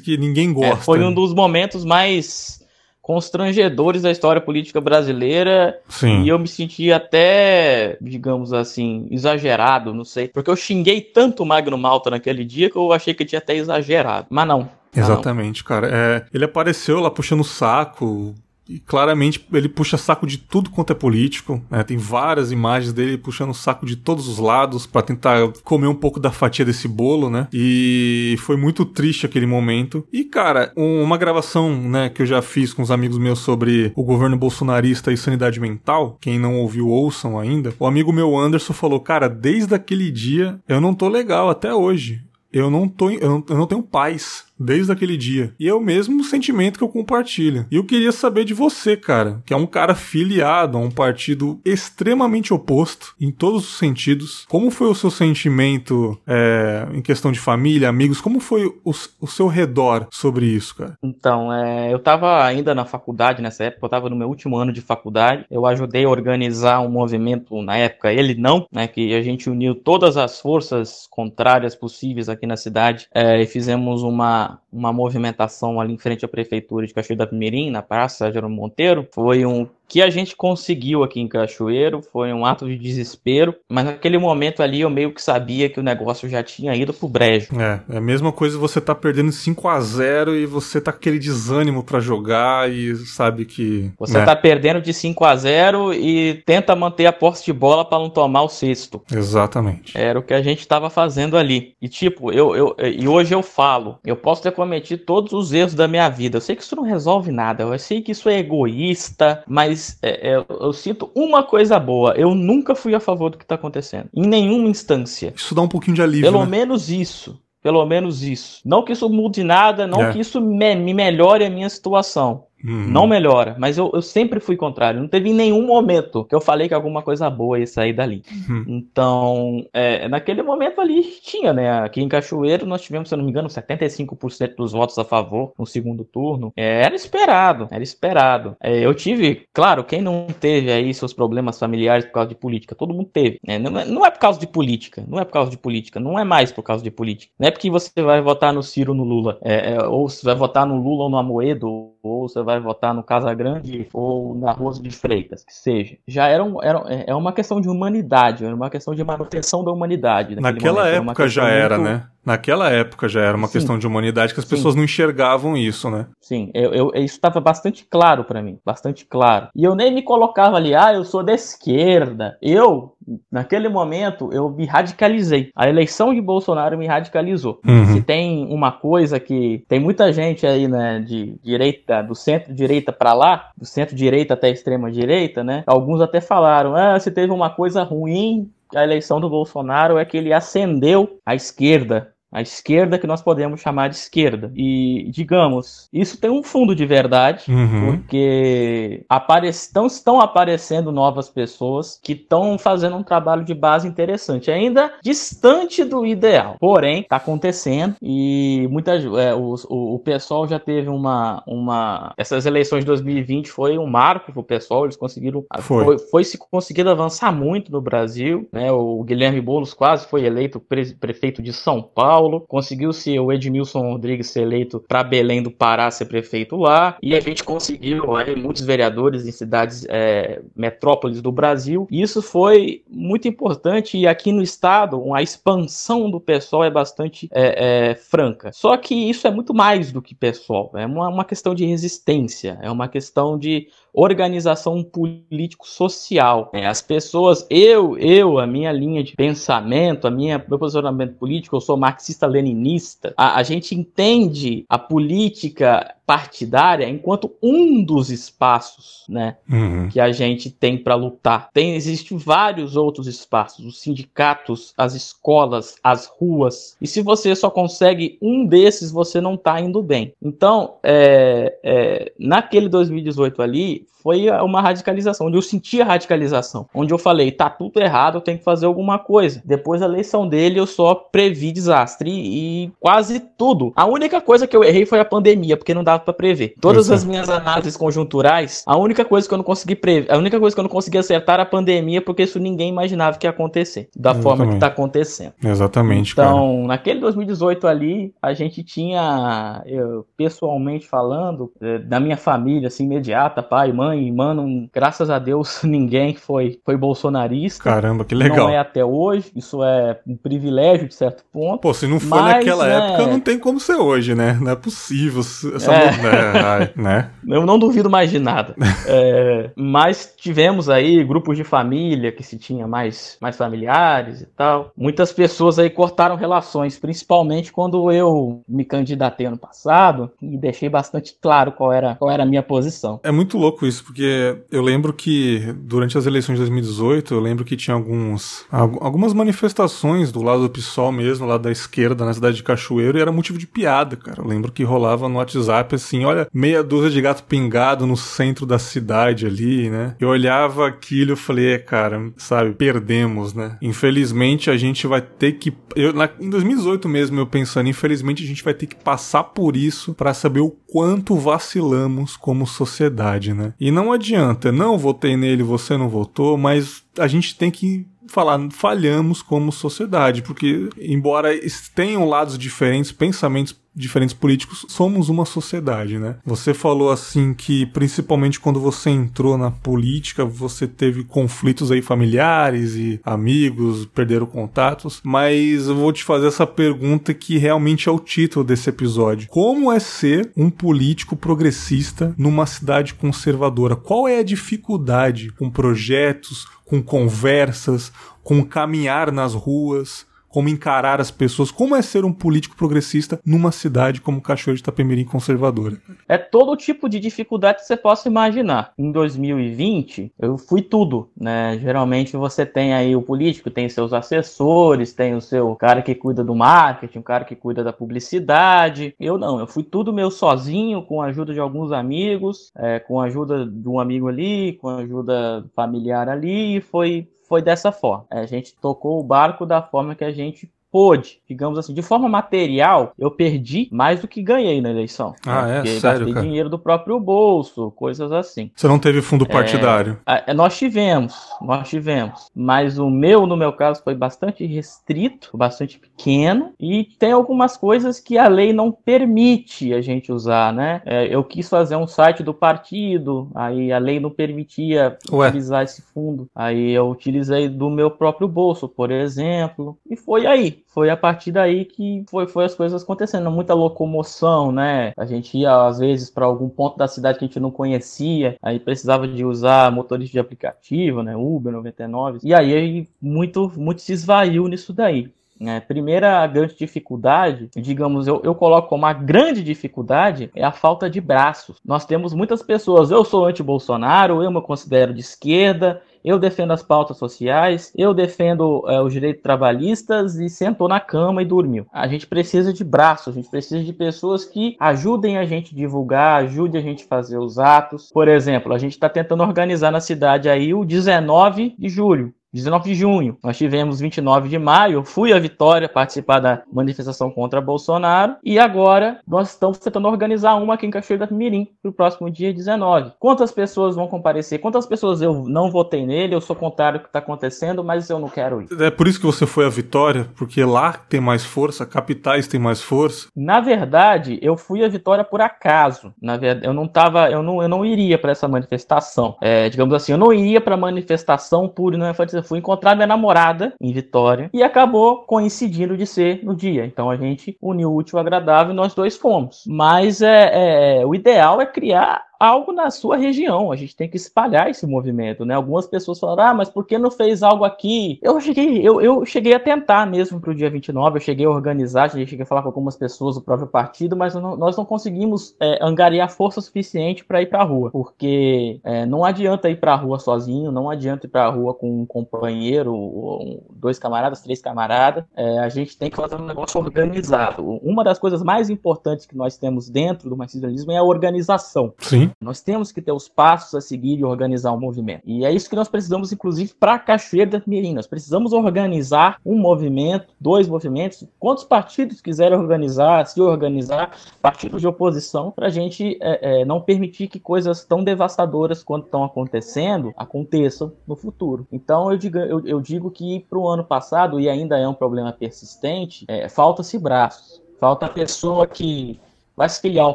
Speaker 2: que ninguém gosta. É,
Speaker 3: foi um dos momentos mais constrangedores da história política brasileira.
Speaker 2: Sim.
Speaker 3: E eu me senti até, digamos assim, exagerado, não sei. Porque eu xinguei tanto o Magno Malta naquele dia que eu achei que tinha até exagerado. Mas não.
Speaker 2: Exatamente, cara. É, ele apareceu lá puxando o saco, e claramente ele puxa saco de tudo quanto é político. Né? Tem várias imagens dele puxando saco de todos os lados para tentar comer um pouco da fatia desse bolo, né? E foi muito triste aquele momento. E, cara, um, uma gravação né, que eu já fiz com os amigos meus sobre o governo bolsonarista e sanidade mental. Quem não ouviu, ouçam ainda. O amigo meu Anderson falou: Cara, desde aquele dia eu não tô legal até hoje. Eu não, tô, eu não, eu não tenho paz desde aquele dia. E é o mesmo sentimento que eu compartilho. E eu queria saber de você, cara, que é um cara filiado a um partido extremamente oposto em todos os sentidos. Como foi o seu sentimento é, em questão de família, amigos? Como foi o, o seu redor sobre isso, cara?
Speaker 3: Então, é, eu tava ainda na faculdade nessa época, eu tava no meu último ano de faculdade. Eu ajudei a organizar um movimento na época, ele não, né, que a gente uniu todas as forças contrárias possíveis aqui na cidade é, e fizemos uma Ghana uma, movimentação ali em frente à prefeitura de Cachoeira da Primeirinha, na Praça Jerônimo Monteiro. Foi um que a gente conseguiu aqui em Cachoeiro foi um ato de desespero, mas naquele momento ali eu meio que sabia que o negócio já tinha ido pro brejo.
Speaker 2: É, é a mesma coisa você tá perdendo 5 a 0 e você tá com aquele desânimo para jogar e sabe que
Speaker 3: você né? tá perdendo de 5 a 0 e tenta manter a posse de bola para não tomar o sexto.
Speaker 2: Exatamente.
Speaker 3: Era o que a gente tava fazendo ali. E tipo, eu, eu e hoje eu falo, eu posso ter cometido todos os erros da minha vida. Eu sei que isso não resolve nada, eu sei que isso é egoísta, mas mas é, é, eu sinto uma coisa boa. Eu nunca fui a favor do que está acontecendo. Em nenhuma instância.
Speaker 2: Isso dá um pouquinho de alívio.
Speaker 3: Pelo
Speaker 2: né?
Speaker 3: menos isso. Pelo menos isso. Não que isso mude nada, não é. que isso me, me melhore a minha situação. Uhum. Não melhora, mas eu, eu sempre fui contrário. Não teve em nenhum momento que eu falei que alguma coisa boa ia sair dali. Uhum. Então, é, naquele momento ali tinha, né? Aqui em Cachoeiro nós tivemos, se eu não me engano, 75% dos votos a favor no segundo turno. É, era esperado, era esperado. É, eu tive, claro, quem não teve aí seus problemas familiares por causa de política? Todo mundo teve. Né? Não, é, não é por causa de política, não é por causa de política, não é mais por causa de política. Não é porque você vai votar no Ciro no Lula, é, é ou você vai votar no Lula ou no Amoedo, ou você vai votar no Casa Grande ou na Rua de Freitas, que seja. Já era, um, era é uma questão de humanidade, era uma questão de manutenção da humanidade.
Speaker 2: Naquela momento. época era já era, muito... né? Naquela época já era uma Sim. questão de humanidade que as pessoas Sim. não enxergavam isso, né?
Speaker 3: Sim, eu, eu isso estava bastante claro para mim, bastante claro. E eu nem me colocava ali, ah, eu sou da esquerda. Eu, naquele momento, eu me radicalizei. A eleição de Bolsonaro me radicalizou. Uhum. Se tem uma coisa que tem muita gente aí, né, de direita, do centro-direita para lá, do centro-direita até a extrema-direita, né? Alguns até falaram, ah, se teve uma coisa ruim a eleição do Bolsonaro é que ele ascendeu à esquerda a esquerda que nós podemos chamar de esquerda. E, digamos, isso tem um fundo de verdade, uhum. porque apare estão, estão aparecendo novas pessoas que estão fazendo um trabalho de base interessante, ainda distante do ideal. Porém, está acontecendo e muita, é, o, o, pessoal já teve uma, uma. Essas eleições de 2020 foi um marco para o pessoal, eles conseguiram. Foi. foi. Foi, se conseguido avançar muito no Brasil, né? O Guilherme Boulos quase foi eleito pre prefeito de São Paulo. Paulo, conseguiu-se o Edmilson Rodrigues ser eleito para Belém do Pará ser prefeito lá, e a gente conseguiu muitos vereadores em cidades é, metrópoles do Brasil. E isso foi muito importante, e aqui no estado, a expansão do PSOL é bastante é, é, franca. Só que isso é muito mais do que PSOL, é uma, uma questão de resistência, é uma questão de organização político-social. É, as pessoas, eu, eu, a minha linha de pensamento, a minha meu posicionamento político, eu sou marxista-leninista. A, a gente entende a política partidária enquanto um dos espaços, né, uhum. que a gente tem para lutar. Tem existem vários outros espaços, os sindicatos, as escolas, as ruas. E se você só consegue um desses, você não está indo bem. Então, é, é, naquele 2018 ali, foi uma radicalização, onde eu senti a radicalização, onde eu falei, tá tudo errado, eu tenho que fazer alguma coisa. Depois da eleição dele, eu só previ desastre e quase tudo. A única coisa que eu errei foi a pandemia, porque não dava para prever. Todas as minhas análises conjunturais, a única coisa que eu não consegui prever, a única coisa que eu não consegui acertar era a pandemia, porque isso ninguém imaginava que ia acontecer, da Exatamente. forma que tá acontecendo.
Speaker 2: Exatamente,
Speaker 3: Então, cara. naquele 2018 ali, a gente tinha, eu, pessoalmente falando, eh, da minha família, assim, imediata, pai, mãe, mãe, mano, graças a Deus ninguém foi, foi bolsonarista.
Speaker 2: Caramba, que legal.
Speaker 3: Não é até hoje, isso é um privilégio de certo ponto.
Speaker 2: Pô, se não foi mas, naquela né... época, não tem como ser hoje, né? Não é possível essa é. né?
Speaker 3: Eu não duvido mais de nada. é, mas tivemos aí grupos de família que se tinha mais, mais familiares e tal. Muitas pessoas aí cortaram relações, principalmente quando eu me candidatei ano passado e deixei bastante claro qual era, qual era a minha posição.
Speaker 2: É muito louco isso, porque eu lembro que durante as eleições de 2018, eu lembro que tinha alguns algumas manifestações do lado do PSOL mesmo, lá da esquerda, na cidade de Cachoeiro, e era motivo de piada, cara. Eu lembro que rolava no WhatsApp assim, olha, meia dúzia de gato pingado no centro da cidade ali, né? Eu olhava aquilo e falei, é, cara, sabe, perdemos, né? Infelizmente a gente vai ter que eu, na, em 2018 mesmo eu pensando, infelizmente a gente vai ter que passar por isso para saber o quanto vacilamos como sociedade, né? E não adianta, não votei nele, você não votou, mas a gente tem que falar, falhamos como sociedade, porque embora tenham lados diferentes, pensamentos diferentes políticos, somos uma sociedade, né? Você falou assim que principalmente quando você entrou na política, você teve conflitos aí familiares e amigos, perderam contatos, mas eu vou te fazer essa pergunta que realmente é o título desse episódio. Como é ser um político progressista numa cidade conservadora? Qual é a dificuldade com projetos, com conversas, com caminhar nas ruas? Como encarar as pessoas, como é ser um político progressista numa cidade como Cachoeiro de Itapemirim conservadora.
Speaker 3: É todo tipo de dificuldade que você possa imaginar. Em 2020, eu fui tudo, né? Geralmente você tem aí o político, tem seus assessores, tem o seu cara que cuida do marketing, o cara que cuida da publicidade. Eu não, eu fui tudo meu sozinho, com a ajuda de alguns amigos, é, com a ajuda de um amigo ali, com a ajuda familiar ali, e foi foi dessa forma. A gente tocou o barco da forma que a gente pôde, digamos assim, de forma material, eu perdi mais do que ganhei na eleição.
Speaker 2: Ah,
Speaker 3: né?
Speaker 2: é? Porque Sério,
Speaker 3: gastei cara? dinheiro do próprio bolso, coisas assim.
Speaker 2: Você não teve fundo partidário?
Speaker 3: É, nós tivemos, nós tivemos. Mas o meu, no meu caso, foi bastante restrito, bastante pequeno, e tem algumas coisas que a lei não permite a gente usar, né? É, eu quis fazer um site do partido, aí a lei não permitia Ué. utilizar esse fundo. Aí eu utilizei do meu próprio bolso, por exemplo, e foi aí foi a partir daí que foi, foi as coisas acontecendo. Muita locomoção, né? A gente ia, às vezes, para algum ponto da cidade que a gente não conhecia, aí precisava de usar motores de aplicativo, né? Uber 99. E aí muito, muito se esvaiu nisso daí. É, primeira grande dificuldade, digamos, eu, eu coloco como a grande dificuldade é a falta de braços. Nós temos muitas pessoas, eu sou anti-Bolsonaro, eu me considero de esquerda, eu defendo as pautas sociais, eu defendo é, os direitos trabalhistas e sentou na cama e dormiu. A gente precisa de braços, a gente precisa de pessoas que ajudem a gente a divulgar, ajudem a gente a fazer os atos. Por exemplo, a gente está tentando organizar na cidade aí o 19 de julho 19 de junho, nós tivemos 29 de maio, fui a Vitória participar da manifestação contra Bolsonaro e agora nós estamos tentando organizar uma aqui em Cachoeira da Mirim para o próximo dia 19. Quantas pessoas vão comparecer? Quantas pessoas eu não votei nele? Eu sou contrário ao que está acontecendo, mas eu não quero ir.
Speaker 2: É por isso que você foi a Vitória, porque lá tem mais força, capitais tem mais força.
Speaker 3: Na verdade, eu fui a Vitória por acaso. Na verdade, eu não tava, eu não, eu não iria para essa manifestação. É, digamos assim, eu não iria para manifestação por não fui encontrar minha namorada em Vitória e acabou coincidindo de ser no dia. Então a gente uniu o útil ao agradável e nós dois fomos. Mas é, é o ideal é criar algo na sua região. A gente tem que espalhar esse movimento, né? Algumas pessoas falaram, ah, mas por que não fez algo aqui? Eu cheguei, eu, eu cheguei a tentar mesmo para o dia 29, eu cheguei a organizar, cheguei a falar com algumas pessoas do próprio partido, mas não, nós não conseguimos é, angariar força suficiente para ir para a rua, porque é, não adianta ir para a rua sozinho, não adianta ir para a rua com um companheiro, dois camaradas, três camaradas. É, a gente tem que fazer um negócio organizado. Uma das coisas mais importantes que nós temos dentro do marxismo é a organização.
Speaker 2: Sim.
Speaker 3: Nós temos que ter os passos a seguir e organizar o um movimento. E é isso que nós precisamos, inclusive, para Cachoeira da Mirim. Nós precisamos organizar um movimento, dois movimentos, quantos partidos quiserem organizar, se organizar, partidos de oposição, para a gente é, é, não permitir que coisas tão devastadoras quanto estão acontecendo aconteçam no futuro. Então, eu digo, eu, eu digo que para o ano passado, e ainda é um problema persistente, é, falta-se braços. Falta a pessoa que vai se filiar ao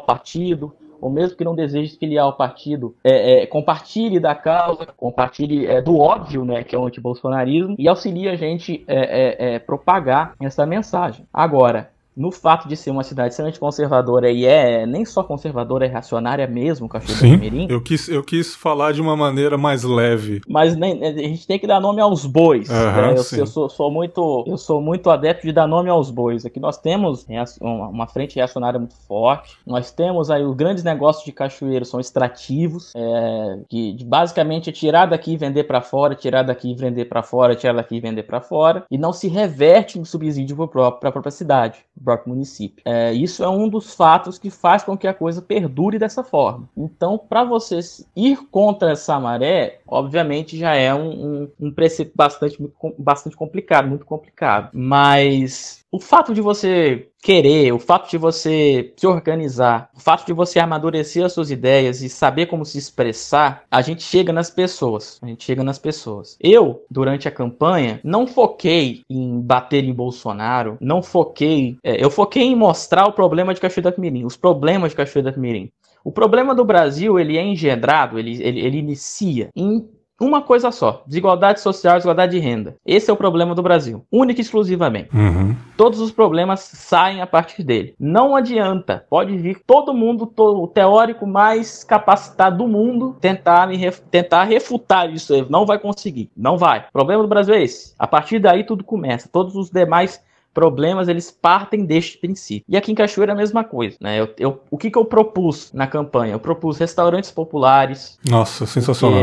Speaker 3: partido, ou mesmo que não deseje filiar ao partido, é, é, compartilhe da causa, compartilhe é, do óbvio, né, que é o antibolsonarismo, e auxilie a gente é, é, é, propagar essa mensagem. Agora, no fato de ser uma cidade extremamente conservadora e é nem só conservadora, é reacionária mesmo, Cachoeira
Speaker 2: Sim, Mirim. Eu quis, eu quis falar de uma maneira mais leve.
Speaker 3: Mas nem, a gente tem que dar nome aos bois. Uhum, né? eu, eu sou, sou, muito, eu sou muito adepto de dar nome aos bois. Aqui nós temos uma frente reacionária muito forte. Nós temos aí os grandes negócios de Cachoeiro são extrativos, é, que basicamente é tirar daqui e vender para fora, tirar daqui e vender para fora, tirar daqui e vender para fora, e não se reverte em subsídio para a própria cidade próprio município. É, isso é um dos fatos que faz com que a coisa perdure dessa forma. Então, para você ir contra essa maré, obviamente já é um, um, um preceito bastante, bastante complicado, muito complicado. Mas o fato de você querer, o fato de você se organizar, o fato de você amadurecer as suas ideias e saber como se expressar, a gente chega nas pessoas. A gente chega nas pessoas. Eu, durante a campanha, não foquei em bater em Bolsonaro, não foquei. É, eu foquei em mostrar o problema de Cachoeira da Mirim, os problemas de Cachoeira da Mirim. O problema do Brasil, ele é engendrado, ele, ele, ele inicia em uma coisa só: desigualdade social, desigualdade de renda. Esse é o problema do Brasil, único e exclusivamente.
Speaker 2: Uhum.
Speaker 3: Todos os problemas saem a partir dele. Não adianta, pode vir todo mundo, todo, o teórico mais capacitado do mundo, tentar, me ref, tentar refutar isso. Não vai conseguir, não vai. O problema do Brasil é esse. A partir daí tudo começa. Todos os demais problemas eles partem deste princípio. E aqui em Cachoeira é a mesma coisa, né? Eu, eu, o que, que eu propus na campanha? Eu propus restaurantes populares.
Speaker 2: Nossa, sensacional.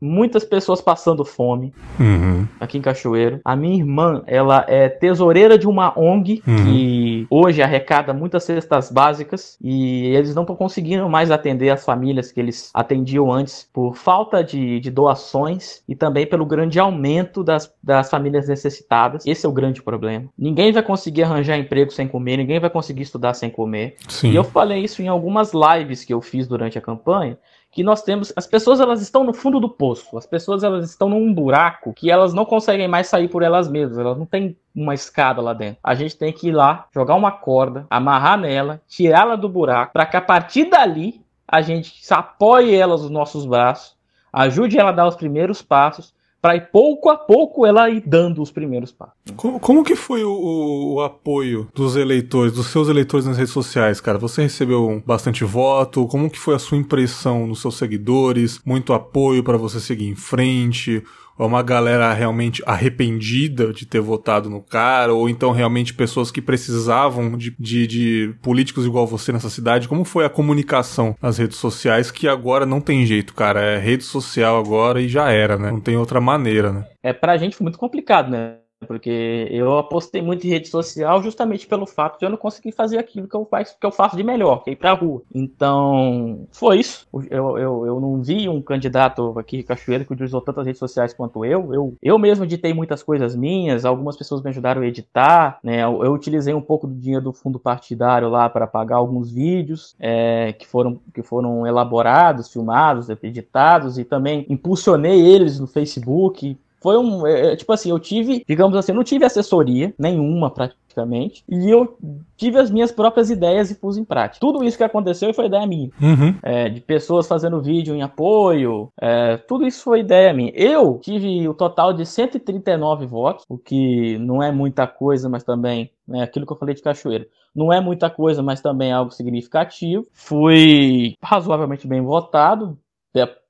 Speaker 3: Muitas pessoas passando fome
Speaker 2: uhum.
Speaker 3: aqui em Cachoeira. A minha irmã, ela é tesoureira de uma ONG uhum. que hoje arrecada muitas cestas básicas e eles não estão conseguindo mais atender as famílias que eles atendiam antes por falta de, de doações e também pelo grande aumento das, das famílias necessitadas. Esse é o grande problema. Ninguém ninguém vai conseguir arranjar emprego sem comer, ninguém vai conseguir estudar sem comer.
Speaker 2: Sim.
Speaker 3: E eu falei isso em algumas lives que eu fiz durante a campanha, que nós temos, as pessoas elas estão no fundo do poço, as pessoas elas estão num buraco que elas não conseguem mais sair por elas mesmas, elas não têm uma escada lá dentro. A gente tem que ir lá, jogar uma corda, amarrar nela, tirá-la do buraco, para que a partir dali a gente apoie ela nos nossos braços, ajude ela a dar os primeiros passos para ir pouco a pouco ela ir dando os primeiros passos.
Speaker 2: Como, como que foi o, o, apoio dos eleitores, dos seus eleitores nas redes sociais, cara? Você recebeu bastante voto? Como que foi a sua impressão nos seus seguidores? Muito apoio para você seguir em frente? Uma galera realmente arrependida de ter votado no cara, ou então realmente pessoas que precisavam de, de, de, políticos igual você nessa cidade. Como foi a comunicação nas redes sociais que agora não tem jeito, cara? É rede social agora e já era, né? Não tem outra maneira, né?
Speaker 3: É, pra gente foi muito complicado, né? Porque eu apostei muito em rede social justamente pelo fato de eu não conseguir fazer aquilo que eu faço, que eu faço de melhor, que é ir pra rua. Então, foi isso. Eu, eu, eu não vi um candidato aqui em Cachoeira que utilizou tantas redes sociais quanto eu. Eu, eu mesmo editei muitas coisas minhas, algumas pessoas me ajudaram a editar, né? Eu, eu utilizei um pouco do dinheiro do fundo partidário lá para pagar alguns vídeos é, que, foram, que foram elaborados, filmados, editados e também impulsionei eles no Facebook foi um. É, é, tipo assim, eu tive, digamos assim, eu não tive assessoria nenhuma praticamente. E eu tive as minhas próprias ideias e pus em prática. Tudo isso que aconteceu foi ideia minha.
Speaker 2: Uhum.
Speaker 3: É, de pessoas fazendo vídeo em apoio. É, tudo isso foi ideia minha. Eu tive o total de 139 votos, o que não é muita coisa, mas também é aquilo que eu falei de Cachoeira. Não é muita coisa, mas também é algo significativo. Fui razoavelmente bem votado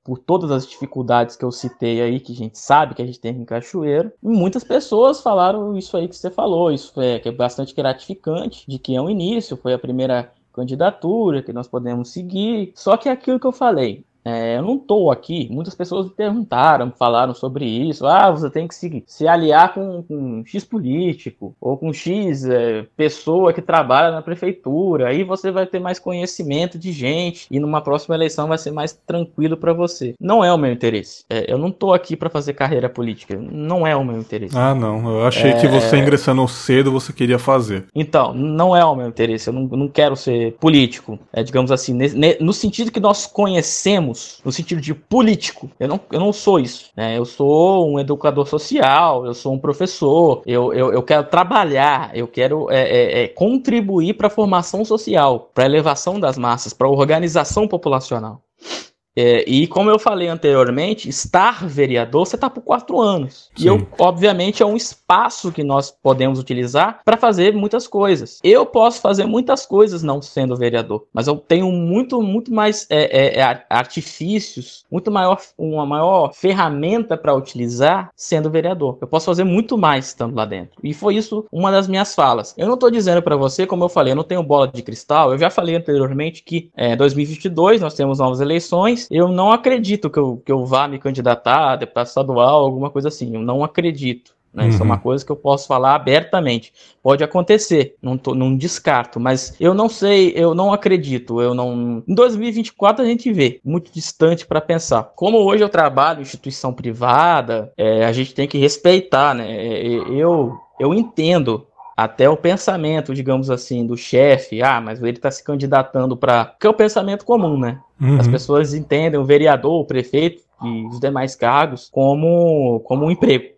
Speaker 3: por todas as dificuldades que eu citei aí, que a gente sabe que a gente tem em Cachoeiro. E muitas pessoas falaram isso aí que você falou, isso é, que é bastante gratificante, de que é um início, foi a primeira candidatura que nós podemos seguir. Só que é aquilo que eu falei, é, eu não estou aqui. Muitas pessoas me perguntaram, falaram sobre isso. Ah, você tem que se, se aliar com, com X político ou com X é, pessoa que trabalha na prefeitura. Aí você vai ter mais conhecimento de gente e numa próxima eleição vai ser mais tranquilo para você. Não é o meu interesse. É, eu não estou aqui para fazer carreira política. Não é o meu interesse.
Speaker 2: Ah, não. Eu achei que você é. ingressando cedo você queria fazer.
Speaker 3: Então, não é o meu interesse. Eu não, não quero ser político. É, digamos assim, no sentido que nós conhecemos no sentido de político. Eu não, eu não sou isso. Né? Eu sou um educador social, eu sou um professor, eu, eu, eu quero trabalhar, eu quero é, é, é contribuir para a formação social, para a elevação das massas, para a organização populacional. É, e como eu falei anteriormente, estar vereador, você está por quatro anos. Sim. E eu, obviamente, é um espaço que nós podemos utilizar para fazer muitas coisas. Eu posso fazer muitas coisas não sendo vereador, mas eu tenho muito, muito mais é, é, é artifícios, muito maior, uma maior ferramenta para utilizar sendo vereador. Eu posso fazer muito mais estando lá dentro. E foi isso uma das minhas falas. Eu não estou dizendo para você, como eu falei, eu não tenho bola de cristal. Eu já falei anteriormente que em é, 2022 nós temos novas eleições eu não acredito que eu, que eu vá me candidatar a deputado estadual, alguma coisa assim. Eu não acredito. Né? Uhum. Isso é uma uhum. coisa que eu posso falar abertamente. Pode acontecer, não, tô, não descarto, mas eu não sei, eu não acredito. Eu não. Em 2024 a gente vê, muito distante para pensar. Como hoje eu trabalho em instituição privada, é, a gente tem que respeitar, né? É, eu, eu entendo até o pensamento, digamos assim, do chefe, ah, mas ele está se candidatando para. Que é o pensamento comum, né? Uhum. As pessoas entendem o vereador, o prefeito e os demais cargos como, como um emprego.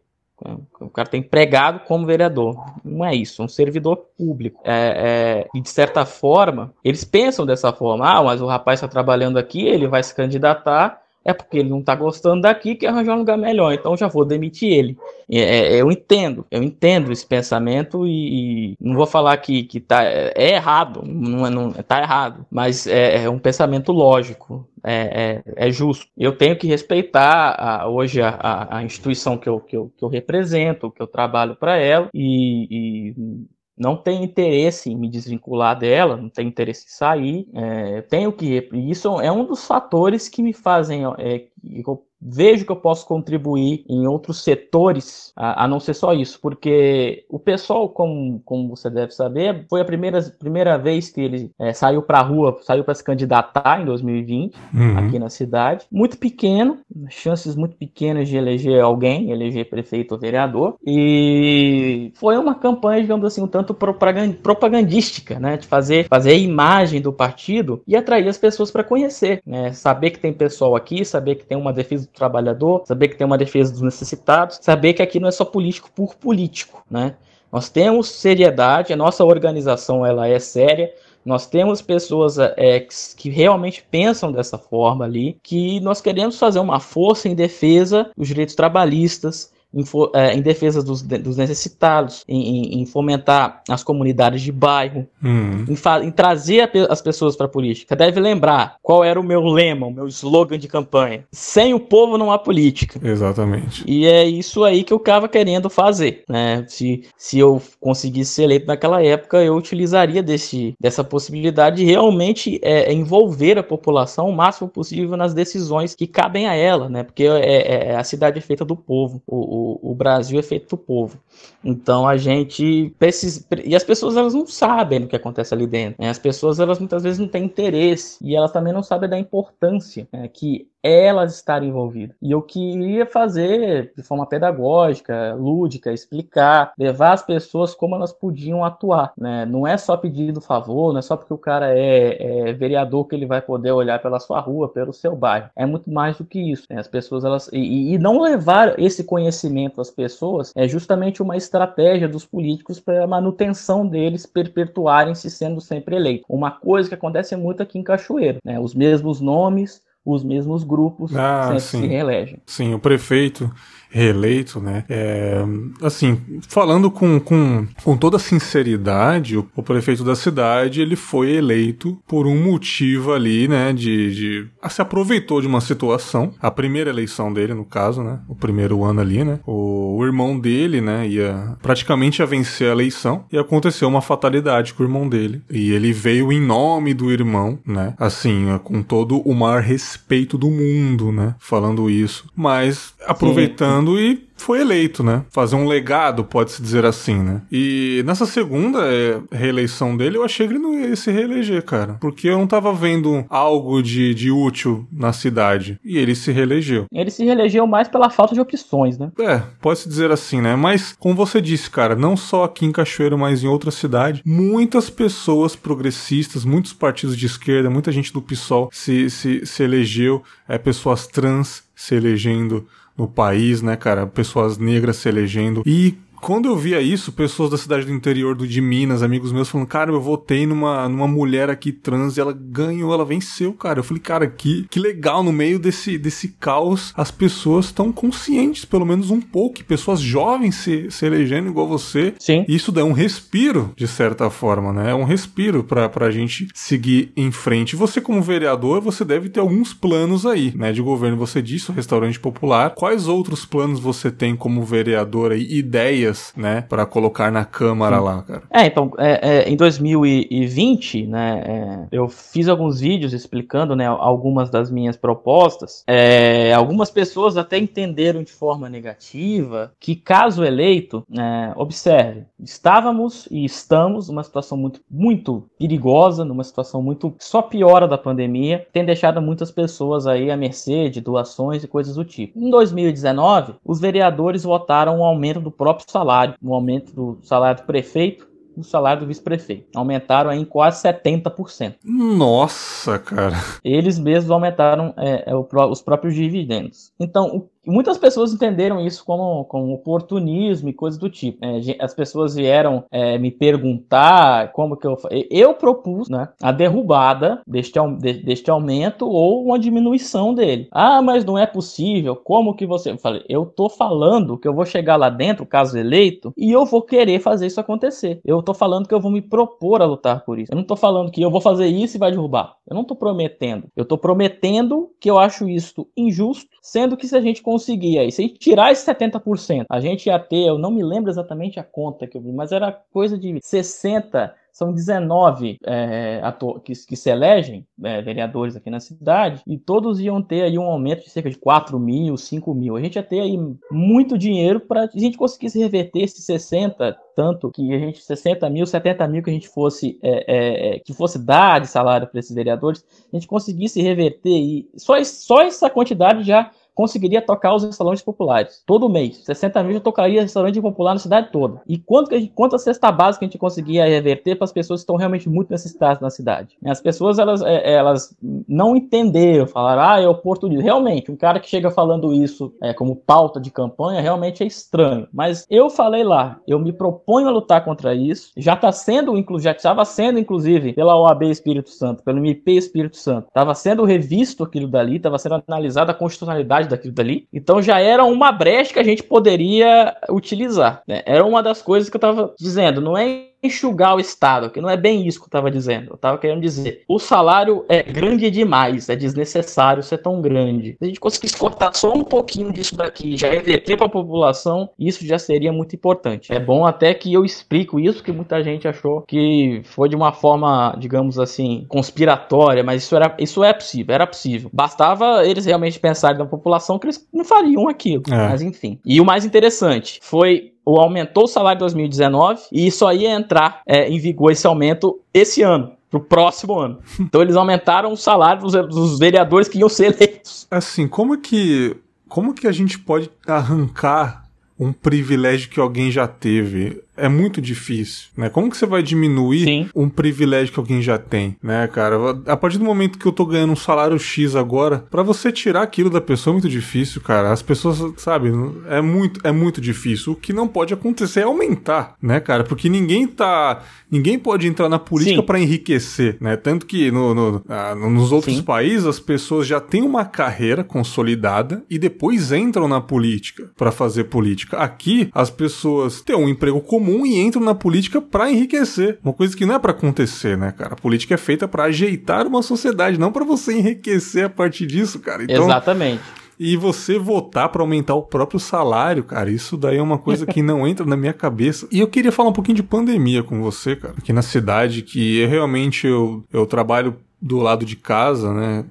Speaker 3: O cara tem empregado como vereador. Não é isso, é um servidor público. É, é, e de certa forma, eles pensam dessa forma: ah, mas o rapaz está trabalhando aqui, ele vai se candidatar é porque ele não está gostando daqui, quer arranjar um lugar melhor, então já vou demitir ele. É, é, eu entendo, eu entendo esse pensamento e, e, não vou falar que, que tá, é errado, não, é, não tá errado, mas é, é um pensamento lógico, é, é, é, justo. Eu tenho que respeitar a, hoje a, a, a, instituição que eu, que, eu, que eu represento, que eu trabalho para ela e, e não tenho interesse em me desvincular dela, não tenho interesse em sair, é, tenho que. Isso é um dos fatores que me fazem é, que eu vejo que eu posso contribuir em outros setores, a, a, não ser só isso, porque o pessoal, como, como você deve saber, foi a primeira, primeira vez que ele é, saiu para a rua, saiu para se candidatar em 2020, uhum. aqui na cidade. Muito pequeno, chances muito pequenas de eleger alguém, eleger prefeito ou vereador, e foi uma campanha, digamos assim, um tanto propagandística, né, de fazer, fazer a imagem do partido e atrair as pessoas para conhecer, né, saber que tem pessoal aqui, saber que tem uma defesa trabalhador, saber que tem uma defesa dos necessitados, saber que aqui não é só político por político, né? Nós temos seriedade, a nossa organização ela é séria, nós temos pessoas é, que realmente pensam dessa forma ali, que nós queremos fazer uma força em defesa dos direitos trabalhistas, em, é, em defesa dos, dos necessitados, em, em, fomentar as comunidades de bairro, uhum. em, em, trazer as pessoas para a política. Você deve lembrar qual era o meu lema, o meu slogan de campanha: sem o povo não há política.
Speaker 2: Exatamente.
Speaker 3: E é isso aí que eu estava querendo fazer. Né? Se, se eu conseguisse ser eleito naquela época, eu utilizaria desse, dessa possibilidade de realmente é, envolver a população o máximo possível nas decisões que cabem a ela, né? porque é, é, a cidade é feita do povo. O, o, o Brasil é feito do povo. Então a gente precisa. E as pessoas elas não sabem o que acontece ali dentro. Né? As pessoas elas muitas vezes não têm interesse. E elas também não sabem da importância né, que elas estarem envolvidas. E eu queria fazer de forma pedagógica, lúdica, explicar, levar as pessoas como elas podiam atuar. Né? Não é só pedindo favor, não é só porque o cara é, é, vereador que ele vai poder olhar pela sua rua, pelo seu bairro. É muito mais do que isso. Né? As pessoas elas e, e não levar esse conhecimento às pessoas é justamente uma estratégia dos políticos para a manutenção deles perpetuarem-se sendo sempre eleitos. Uma coisa que acontece muito aqui em Cachoeiro, né? Os mesmos nomes, os mesmos grupos ah, sempre sim. se reelegem.
Speaker 2: Sim, o prefeito reeleito, né? É, assim, falando com, com, com toda sinceridade, o, o, prefeito da cidade ele foi eleito por um motivo ali, né? De, de ah, se aproveitou de uma situação, a primeira eleição dele, no caso, né? O primeiro ano ali, né? O, o irmão dele, né? Ia praticamente a vencer a eleição e aconteceu uma fatalidade com o irmão dele e ele veio em nome do irmão, né? Assim, com todo o maior respeito do mundo, né? Falando isso, mas aproveitando e foi eleito, né? Fazer um legado, pode-se dizer assim, né? E nessa segunda é, reeleição dele, eu achei que ele não ia se reeleger, cara. Porque eu não tava vendo algo de, de útil na cidade. E ele se reelegeu.
Speaker 3: Ele se reelegeu mais pela falta de opções, né?
Speaker 2: É, pode-se dizer assim, né? Mas, como você disse, cara, não só aqui em Cachoeiro, mas em outra cidade, muitas pessoas progressistas, muitos partidos de esquerda, muita gente do PSOL se, se, se elegeu, é, pessoas trans se elegendo no país, né, cara? Pessoas negras se elegendo. E quando eu via isso, pessoas da cidade do interior do, de Minas, amigos meus, falando, cara, eu votei numa, numa mulher aqui trans e ela ganhou, ela venceu, cara. Eu falei, cara, que, que legal, no meio desse, desse caos, as pessoas estão conscientes, pelo menos um pouco, que pessoas jovens se, se elegendo igual você.
Speaker 3: Sim.
Speaker 2: Isso dá um respiro, de certa forma, né? É um respiro pra, pra gente seguir em frente. Você, como vereador, você deve ter alguns planos aí, né, de governo. Você disse, o restaurante popular. Quais outros planos você tem como vereador aí? Ideias né, para colocar na Câmara Sim. lá, cara.
Speaker 3: É, então, é, é, em 2020, né, é, eu fiz alguns vídeos explicando, né, algumas das minhas propostas. É, algumas pessoas até entenderam de forma negativa que, caso eleito, né, observe, estávamos e estamos numa situação muito, muito perigosa, numa situação muito só piora da pandemia, tem deixado muitas pessoas aí à mercê de doações e coisas do tipo. Em 2019, os vereadores votaram um aumento do próprio salário salário, no aumento do salário do prefeito, no salário do vice-prefeito. Aumentaram em quase 70%.
Speaker 2: Nossa, cara.
Speaker 3: Eles mesmos aumentaram é, é, o, os próprios dividendos. Então, muitas pessoas entenderam isso como, como oportunismo e coisas do tipo. É, as pessoas vieram é, me perguntar como que eu. Eu propus né, a derrubada deste, deste aumento ou uma diminuição dele. Ah, mas não é possível. Como que você. Eu falei, eu tô falando que eu vou chegar lá dentro, caso eleito, e eu vou querer fazer isso acontecer. Eu tô falando que eu vou me propor a lutar por isso. Eu não tô falando que eu vou fazer isso e vai derrubar. Eu não tô prometendo. Eu tô prometendo que eu acho isso injusto, sendo que se a gente conseguir aí, se a gente tirar esse 70%, a gente ia ter, eu não me lembro exatamente a conta que eu vi, mas era coisa de 60 são 19 é, que, que, se elegem, é, vereadores aqui na cidade, e todos iam ter aí um aumento de cerca de 4 mil, 5 mil. A gente ia ter aí muito dinheiro para a gente conseguisse reverter esses 60, tanto que a gente, 60 mil, 70 mil que a gente fosse, é, é, é, que fosse dar de salário para esses vereadores, a gente conseguisse reverter, e só, só essa quantidade já conseguiria tocar os restaurantes populares. Todo mês. 60 mil já tocaria restaurante popular na cidade toda. E quanto que a gente, quanto a cesta básica a gente conseguia reverter para as pessoas que estão realmente muito necessitadas na cidade? As pessoas, elas, é, elas não entenderam, falaram, ah, é oportunismo. Realmente, um cara que chega falando isso é, como pauta de campanha, realmente é estranho. Mas eu falei lá, eu me proponho a lutar contra isso. Já está sendo, já estava sendo, inclusive, pela OAB Espírito Santo, pelo MP Espírito Santo, estava sendo revisto aquilo dali, estava sendo analisada a constitucionalidade daquilo dali. Então já era uma brecha que a gente poderia utilizar. Né? Era uma das coisas que eu estava dizendo. Não é enxugar o Estado, que não é bem isso que eu estava dizendo. Eu estava querendo dizer, o salário é grande demais, é desnecessário ser tão grande. Se a gente conseguisse cortar só um pouquinho disso daqui, já reverter para a população, isso já seria muito importante. É bom até que eu explico isso, que muita gente achou que foi de uma forma, digamos assim, conspiratória, mas isso, era, isso é possível, era possível. Bastava eles realmente pensarem na população que eles não fariam aquilo. É. Mas enfim. E o mais interessante foi o aumentou o salário em 2019 e só ia entrar é, em vigor esse aumento esse ano pro próximo ano. Então eles aumentaram o salário dos, dos, vereadores que iam ser eleitos.
Speaker 2: Assim, como que como que a gente pode arrancar um privilégio que alguém já teve? É muito difícil, né? Como que você vai diminuir Sim. um privilégio que alguém já tem, né, cara? A partir do momento que eu tô ganhando um salário X agora, para você tirar aquilo da pessoa é muito difícil, cara. As pessoas, sabe, é muito, é muito difícil. O que não pode acontecer é aumentar, né, cara? Porque ninguém tá, ninguém pode entrar na política para enriquecer, né? Tanto que no, no ah, nos outros Sim. países as pessoas já têm uma carreira consolidada e depois entram na política para fazer política. Aqui as pessoas têm um emprego comum comum e entram na política para enriquecer. Uma coisa que não é para acontecer, né, cara? A política é feita para ajeitar uma sociedade, não para você enriquecer a partir disso, cara.
Speaker 3: Então, Exatamente.
Speaker 2: E você votar para aumentar o próprio salário, cara, isso daí é uma coisa que não entra na minha cabeça. E eu queria falar um pouquinho de pandemia com você, cara, aqui na cidade, que eu, realmente eu, eu trabalho do lado de casa, né?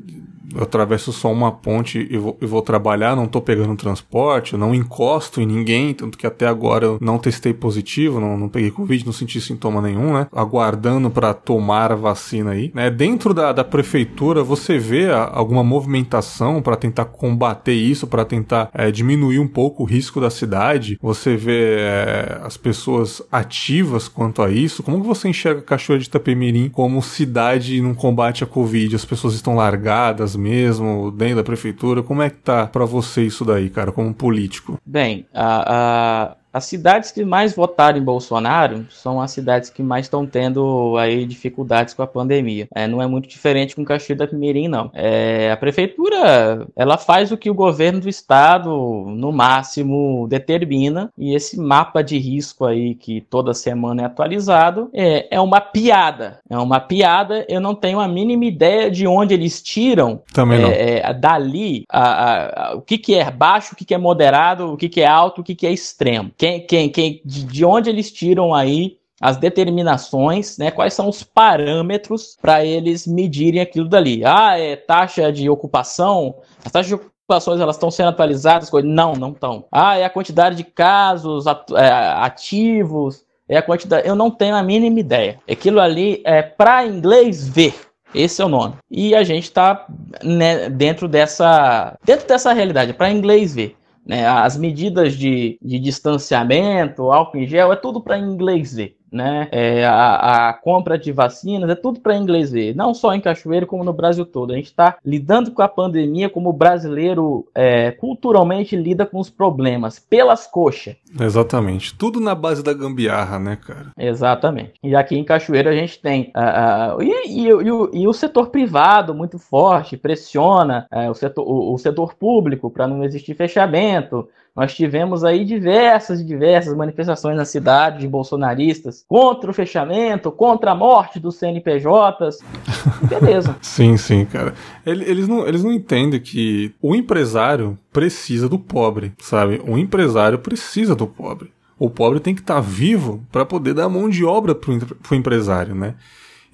Speaker 2: Eu atravesso só uma ponte e vou, e vou trabalhar, não tô pegando transporte, não encosto em ninguém, tanto que até agora eu não testei positivo, não, não peguei Covid, não senti sintoma nenhum, né? Aguardando para tomar a vacina aí. Né? Dentro da, da prefeitura, você vê a, alguma movimentação para tentar combater isso, para tentar é, diminuir um pouco o risco da cidade? Você vê é, as pessoas ativas quanto a isso? Como que você enxerga Cachoeira de Itapemirim como cidade num combate à Covid? As pessoas estão largadas, mesmo, dentro da prefeitura? Como é que tá para você isso daí, cara, como político?
Speaker 3: Bem, a, a as cidades que mais votaram em Bolsonaro são as cidades que mais estão tendo aí dificuldades com a pandemia. É, não é muito diferente com Caxias da Mirim, não. É, a prefeitura ela faz o que o governo do estado no máximo determina e esse mapa de risco aí que toda semana é atualizado é, é uma piada. É uma piada. Eu não tenho a mínima ideia de onde eles tiram
Speaker 2: Também não.
Speaker 3: É, é dali a, a, a, o que, que é baixo, o que, que é moderado, o que, que é alto, o que, que é extremo quem, quem, quem, de, de onde eles tiram aí as determinações, né? Quais são os parâmetros para eles medirem aquilo dali? Ah, é taxa de ocupação. As taxas de ocupações elas estão sendo atualizadas? Não, não estão. Ah, é a quantidade de casos é, ativos. É a quantidade. Eu não tenho a mínima ideia. Aquilo ali é para inglês ver. Esse é o nome. E a gente está né, dentro dessa dentro dessa realidade para inglês ver. Né? As medidas de, de distanciamento, álcool em gel, é tudo para inglês ver né? É, a, a, compra de vacinas, é tudo para inglês ver. Não só em Cachoeiro, como no Brasil todo. A gente está lidando com a pandemia como o brasileiro é, culturalmente lida com os problemas, pelas coxas.
Speaker 2: Exatamente. Tudo na base da gambiarra, né, cara?
Speaker 3: Exatamente. E aqui em Cachoeiro a gente tem. Uh, e, e, e, o, e, o, setor privado muito forte, pressiona uh, o, setor, o, o setor público para não existir fechamento. Nós tivemos aí diversas e diversas manifestações na cidade de bolsonaristas contra o fechamento, contra a morte dos CNPJs. Beleza.
Speaker 2: sim, sim, cara. Eles não, eles não entendem que o empresário precisa do pobre, sabe? O empresário precisa do pobre. O pobre tem que estar tá vivo para poder dar mão de obra pro, pro empresário, né?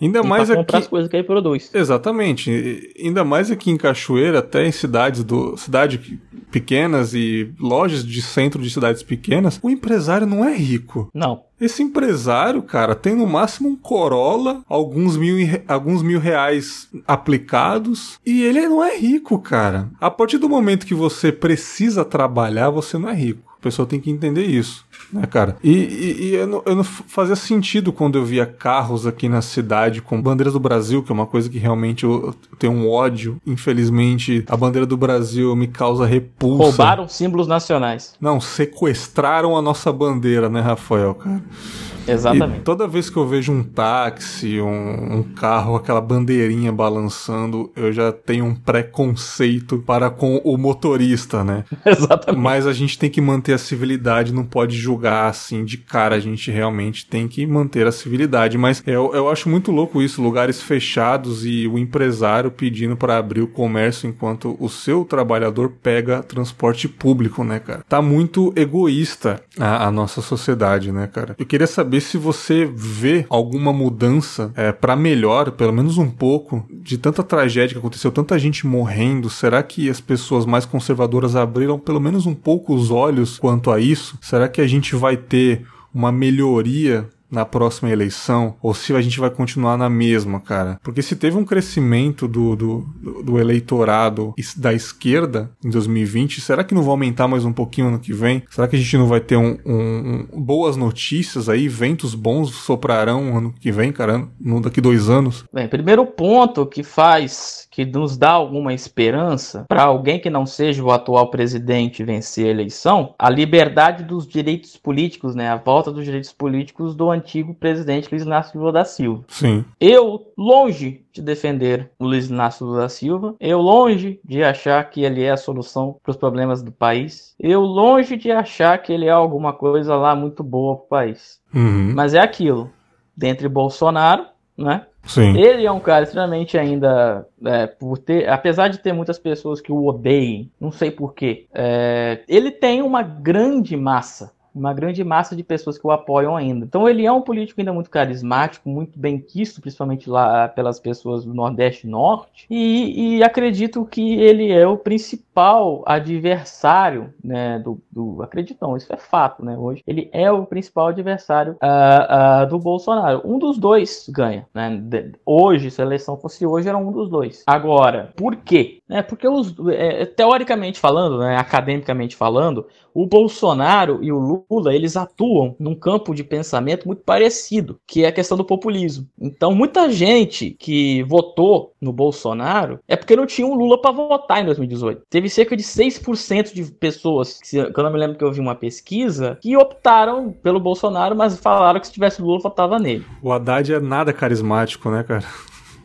Speaker 2: Ainda e mais
Speaker 3: aqui. as coisas que ele produz.
Speaker 2: Exatamente. Ainda mais aqui em Cachoeira, até em cidades do cidade pequenas e lojas de centro de cidades pequenas, o empresário não é rico.
Speaker 3: Não.
Speaker 2: Esse empresário, cara, tem no máximo um Corolla, alguns mil, alguns mil reais aplicados, e ele não é rico, cara. A partir do momento que você precisa trabalhar, você não é rico. A pessoa tem que entender isso, né, cara? E, e, e eu, não, eu, não, fazia sentido quando eu via carros aqui na cidade com bandeiras do Brasil, que é uma coisa que realmente eu, eu tenho um ódio. Infelizmente, a bandeira do Brasil me causa repulsa.
Speaker 3: Roubaram símbolos nacionais.
Speaker 2: Não, sequestraram a nossa bandeira, né, Rafael, cara?
Speaker 3: Exatamente.
Speaker 2: E toda vez que eu vejo um táxi, um, um carro, aquela bandeirinha balançando, eu já tenho um preconceito para com o motorista, né?
Speaker 3: Exatamente.
Speaker 2: Mas a gente tem que manter a civilidade, não pode julgar assim de cara, a gente realmente tem que manter a civilidade. Mas eu, eu acho muito louco isso, lugares fechados e o empresário pedindo para abrir o comércio enquanto o seu trabalhador pega transporte público, né, cara? Tá muito egoísta a, a nossa sociedade, né, cara? Eu queria saber se você vê alguma mudança é, para melhor, pelo menos um pouco, de tanta tragédia que aconteceu, tanta gente morrendo. Será que as pessoas mais conservadoras abriram pelo menos um pouco os olhos quanto a isso? Será que a gente vai ter uma melhoria na próxima eleição ou se a gente vai continuar na mesma, cara. Porque se teve um crescimento do, do, do eleitorado da esquerda em 2020, será que não vai aumentar mais um pouquinho ano que vem? Será que a gente não vai ter um, um, um boas notícias aí, ventos bons soprarão ano que vem, cara, no daqui dois anos?
Speaker 3: Bem, primeiro ponto que faz que nos dá alguma esperança para alguém que não seja o atual presidente vencer a eleição, a liberdade dos direitos políticos, né, a volta dos direitos políticos do antigo presidente Luiz Inácio Lula da Silva.
Speaker 2: Sim.
Speaker 3: Eu, longe de defender o Luiz Inácio Lula da Silva, eu longe de achar que ele é a solução para os problemas do país, eu longe de achar que ele é alguma coisa lá muito boa para o país.
Speaker 2: Uhum.
Speaker 3: Mas é aquilo, dentre Bolsonaro, né?
Speaker 2: Sim.
Speaker 3: Ele é um cara extremamente ainda, é, por ter, apesar de ter muitas pessoas que o odeiem, não sei porquê, é, ele tem uma grande massa uma grande massa de pessoas que o apoiam ainda. Então ele é um político ainda muito carismático, muito bem quisto, principalmente lá pelas pessoas do Nordeste e Norte, e, e acredito que ele é o principal adversário, né, do, do, acredito não, isso é fato, né, hoje, ele é o principal adversário uh, uh, do Bolsonaro. Um dos dois ganha, né, hoje, se a eleição fosse hoje, era um dos dois. Agora, por quê? É, porque os, é, teoricamente falando, né, academicamente falando, o Bolsonaro e o Lula, eles atuam num campo de pensamento muito parecido, que é a questão do populismo. Então, muita gente que votou no Bolsonaro é porque não tinha um Lula para votar em 2018. Teve cerca de 6% de pessoas, que eu não me lembro que eu vi uma pesquisa, que optaram pelo Bolsonaro, mas falaram que se tivesse Lula, votava nele.
Speaker 2: O Haddad é nada carismático, né, cara?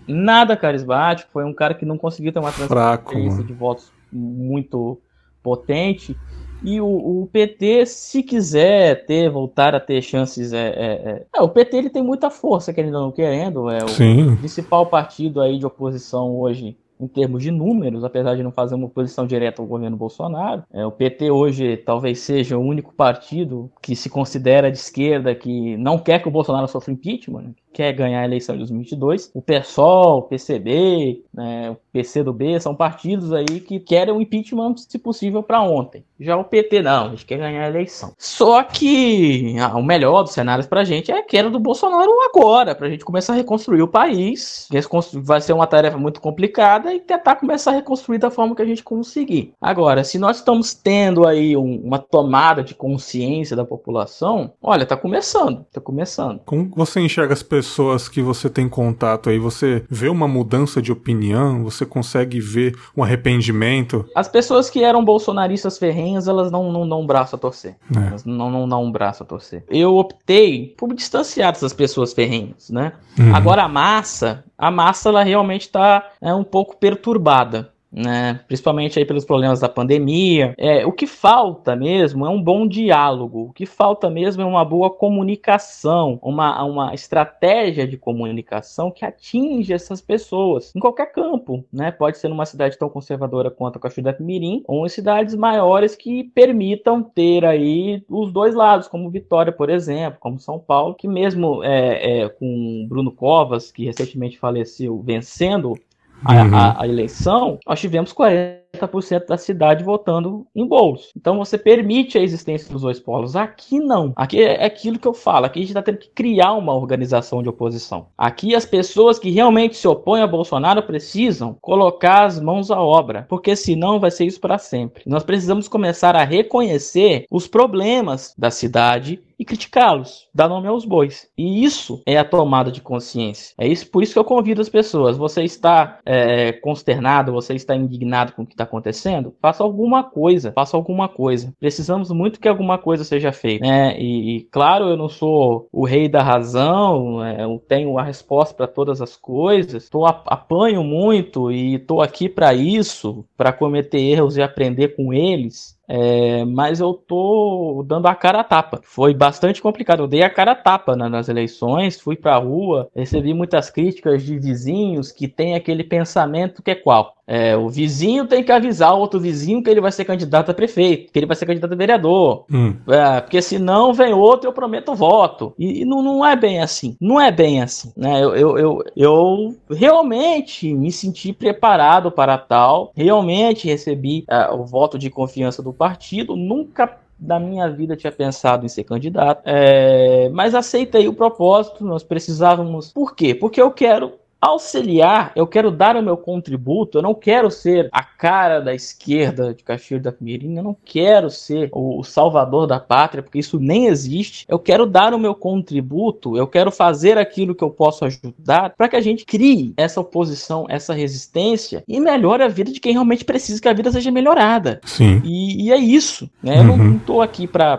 Speaker 3: Nada carismático, foi um cara que não conseguiu ter uma
Speaker 2: transferência
Speaker 3: de votos muito potente. E o, o, PT, se quiser ter, voltar a ter chances, é, é, é, é o PT ele tem muita força, que ele não querendo, é o
Speaker 2: Sim.
Speaker 3: principal partido aí de oposição hoje em termos de números, apesar de não fazer uma oposição direta ao governo Bolsonaro. É, o PT hoje talvez seja o único partido que se considera de esquerda que não quer que o Bolsonaro sofra impeachment, né? Quer ganhar a eleição de 2022. O PSOL, o PCB, né, o PCdoB são partidos aí que querem o impeachment, se possível, para ontem. Já o PT não, a gente quer ganhar a eleição. Só que ah, o melhor dos cenários para a gente é a queda do Bolsonaro agora, para a gente começar a reconstruir o país. Vai ser uma tarefa muito complicada e tentar começar a reconstruir da forma que a gente conseguir. Agora, se nós estamos tendo aí um, uma tomada de consciência da população, olha, tá começando, tá começando.
Speaker 2: Como você enxerga as pessoas pessoas que você tem contato aí, você vê uma mudança de opinião? Você consegue ver um arrependimento?
Speaker 3: As pessoas que eram bolsonaristas ferrenhas, elas não, não dão um braço a torcer. É. Elas não, não dão um braço a torcer. Eu optei por me distanciar dessas pessoas ferrenhas, né? Uhum. Agora a massa, a massa ela realmente está é, um pouco perturbada né? Principalmente aí pelos problemas da pandemia. É, o que falta mesmo é um bom diálogo. O que falta mesmo é uma boa comunicação, uma, uma estratégia de comunicação que atinge essas pessoas em qualquer campo, né? Pode ser numa cidade tão conservadora quanto a Cachoeira Mirim, ou em cidades maiores que permitam ter aí os dois lados, como Vitória, por exemplo, como São Paulo, que mesmo é, é, com Bruno Covas, que recentemente faleceu, vencendo a, uhum. a, a eleição, nós tivemos 40% da cidade votando em bolos. Então você permite a existência dos dois polos. Aqui não. Aqui é aquilo que eu falo. Aqui a gente está tendo que criar uma organização de oposição. Aqui as pessoas que realmente se opõem a Bolsonaro precisam colocar as mãos à obra, porque senão vai ser isso para sempre. Nós precisamos começar a reconhecer os problemas da cidade e criticá-los, dar nome aos bois. E isso é a tomada de consciência. É isso, por isso que eu convido as pessoas. Você está é, consternado, você está indignado com o que está acontecendo? Faça alguma coisa, faça alguma coisa. Precisamos muito que alguma coisa seja feita. Né? E, e claro, eu não sou o rei da razão, é, eu tenho a resposta para todas as coisas. Tô, apanho muito e estou aqui para isso, para cometer erros e aprender com eles. É, mas eu tô dando a cara a tapa. Foi bastante complicado. Eu dei a cara a tapa nas eleições, fui pra rua, recebi muitas críticas de vizinhos que têm aquele pensamento que é qual? É, o vizinho tem que avisar o outro vizinho que ele vai ser candidato a prefeito, que ele vai ser candidato a vereador. Hum. É, porque senão vem outro eu prometo voto. E, e, não, não é bem assim. Não é bem assim. Né? Eu, eu, eu, eu realmente me senti preparado para tal. Realmente recebi uh, o voto de confiança do partido. Nunca da minha vida tinha pensado em ser candidato, é, mas aceitei o propósito. Nós precisávamos. Por quê? Porque eu quero auxiliar, eu quero dar o meu contributo, eu não quero ser a cara da esquerda de Caxias da Pinheirinha, eu não quero ser o, salvador da pátria, porque isso nem existe. Eu quero dar o meu contributo, eu quero fazer aquilo que eu posso ajudar para que a gente crie essa oposição, essa resistência e melhore a vida de quem realmente precisa que a vida seja melhorada.
Speaker 2: Sim.
Speaker 3: E, e é isso, né? Uhum. Eu não estou aqui para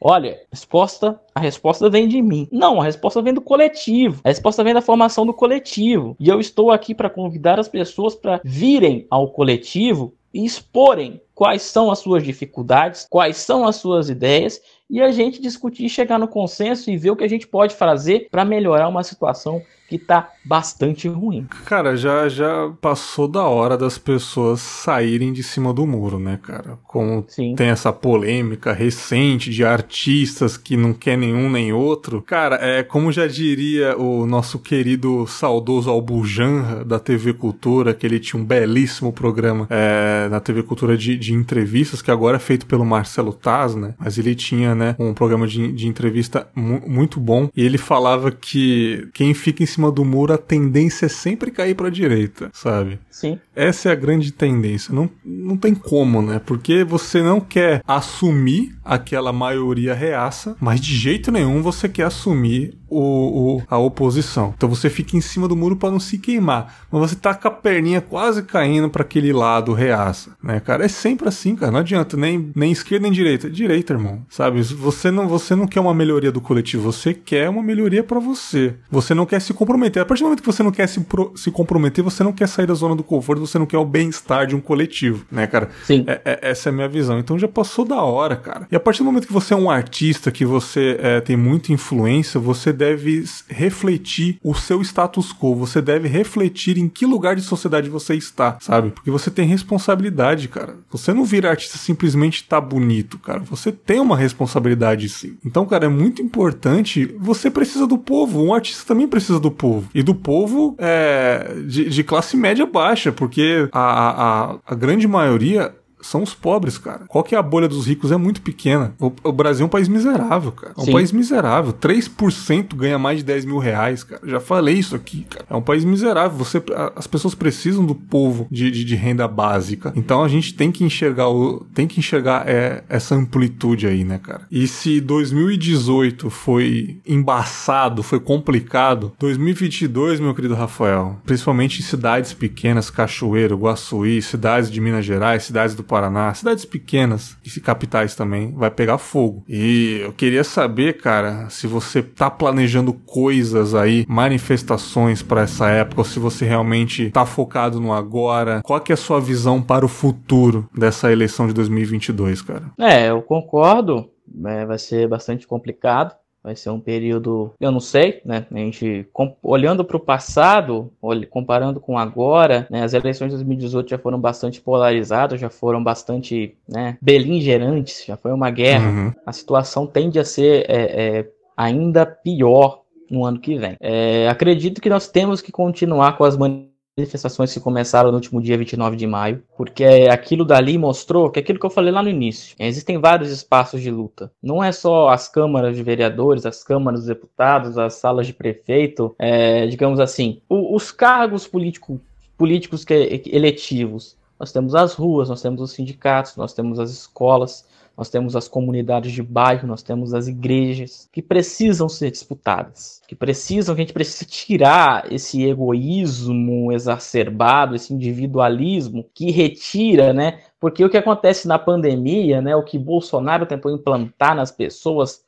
Speaker 3: Olha, resposta, a resposta vem de mim. Não, a resposta vem do coletivo. A resposta vem da formação do coletivo. E eu estou aqui para convidar as pessoas para virem ao coletivo e exporem quais são as suas dificuldades, quais são as suas ideias e a gente discutir, chegar no consenso e ver o que a gente pode fazer para melhorar uma situação que tá bastante ruim.
Speaker 2: Cara, já já passou da hora das pessoas saírem de cima do muro, né, cara? Como Sim. tem essa polêmica recente de artistas que não quer nenhum nem outro. Cara, é como já diria o nosso querido saudoso Albujanra da TV Cultura, que ele tinha um belíssimo programa é, na TV Cultura de, de entrevistas, que agora é feito pelo Marcelo Taz, né? Mas ele tinha, né, um programa de, de entrevista mu muito bom e ele falava que quem fica em cima cima do muro, a tendência é sempre cair para a direita, sabe?
Speaker 3: Sim.
Speaker 2: Essa é a grande tendência. Não, não tem como, né? Porque você não quer assumir aquela maioria reaça, mas de jeito nenhum você quer assumir o, o, a oposição. Então você fica em cima do muro para não se queimar, mas você tá com a perninha quase caindo para aquele lado reaça, né, cara? É sempre assim, cara. Não adianta nem, nem esquerda nem direita. Direita, irmão. Sabe? Você não, você não quer uma melhoria do coletivo, você quer uma melhoria para você. Você não quer se comprometer. A partir do momento que você não quer se, pro, se comprometer, você não quer sair da zona do conforto, você não quer o bem-estar de um coletivo, né, cara?
Speaker 3: Sim.
Speaker 2: É, é, essa é a minha visão. Então já passou da hora, cara. E a partir do momento que você é um artista, que você é, tem muita influência, você deve refletir o seu status quo, você deve refletir em que lugar de sociedade você está, sabe? Porque você tem responsabilidade, cara. Você não vira artista simplesmente tá bonito, cara. Você tem uma responsabilidade sim. Então, cara, é muito importante. Você precisa do povo. Um artista também precisa do povo. E do povo é, de, de classe média baixa, porque a, a, a grande maioria são os pobres, cara. Qual que é a bolha dos ricos? É muito pequena. O, o Brasil é um país miserável, cara. É um Sim. país miserável. 3% ganha mais de 10 mil reais, cara. Já falei isso aqui, cara. É um país miserável. Você, as pessoas precisam do povo de, de, de renda básica. Então a gente tem que enxergar o, tem que enxergar é, essa amplitude aí, né, cara? E se 2018 foi embaçado, foi complicado, 2022, meu querido Rafael, principalmente em cidades pequenas, Cachoeiro, Guaçuí, cidades de Minas Gerais, cidades do Paraná, cidades pequenas e capitais também, vai pegar fogo. E eu queria saber, cara, se você tá planejando coisas aí, manifestações para essa época, ou se você realmente tá focado no agora. Qual que é a sua visão para o futuro dessa eleição de 2022, cara?
Speaker 3: É, eu concordo. É, vai ser bastante complicado. Vai ser um período, eu não sei, né? A gente olhando para o passado, comparando com agora, né? As eleições de 2018 já foram bastante polarizadas, já foram bastante, né? Beligerantes, já foi uma guerra. Uhum. A situação tende a ser é, é, ainda pior no ano que vem. É, acredito que nós temos que continuar com as manifestações manifestações que começaram no último dia 29 de maio, porque aquilo dali mostrou que aquilo que eu falei lá no início, existem vários espaços de luta. Não é só as câmaras de vereadores, as câmaras de deputados, as salas de prefeito, é, digamos assim, o, os cargos político, políticos que, eletivos. Nós temos as ruas, nós temos os sindicatos, nós temos as escolas, nós temos as comunidades de bairro, nós temos as igrejas que precisam ser disputadas, que precisam, que a gente precisa tirar esse egoísmo exacerbado, esse individualismo que retira, né? Porque o que acontece na pandemia, né, o que Bolsonaro tentou implantar nas pessoas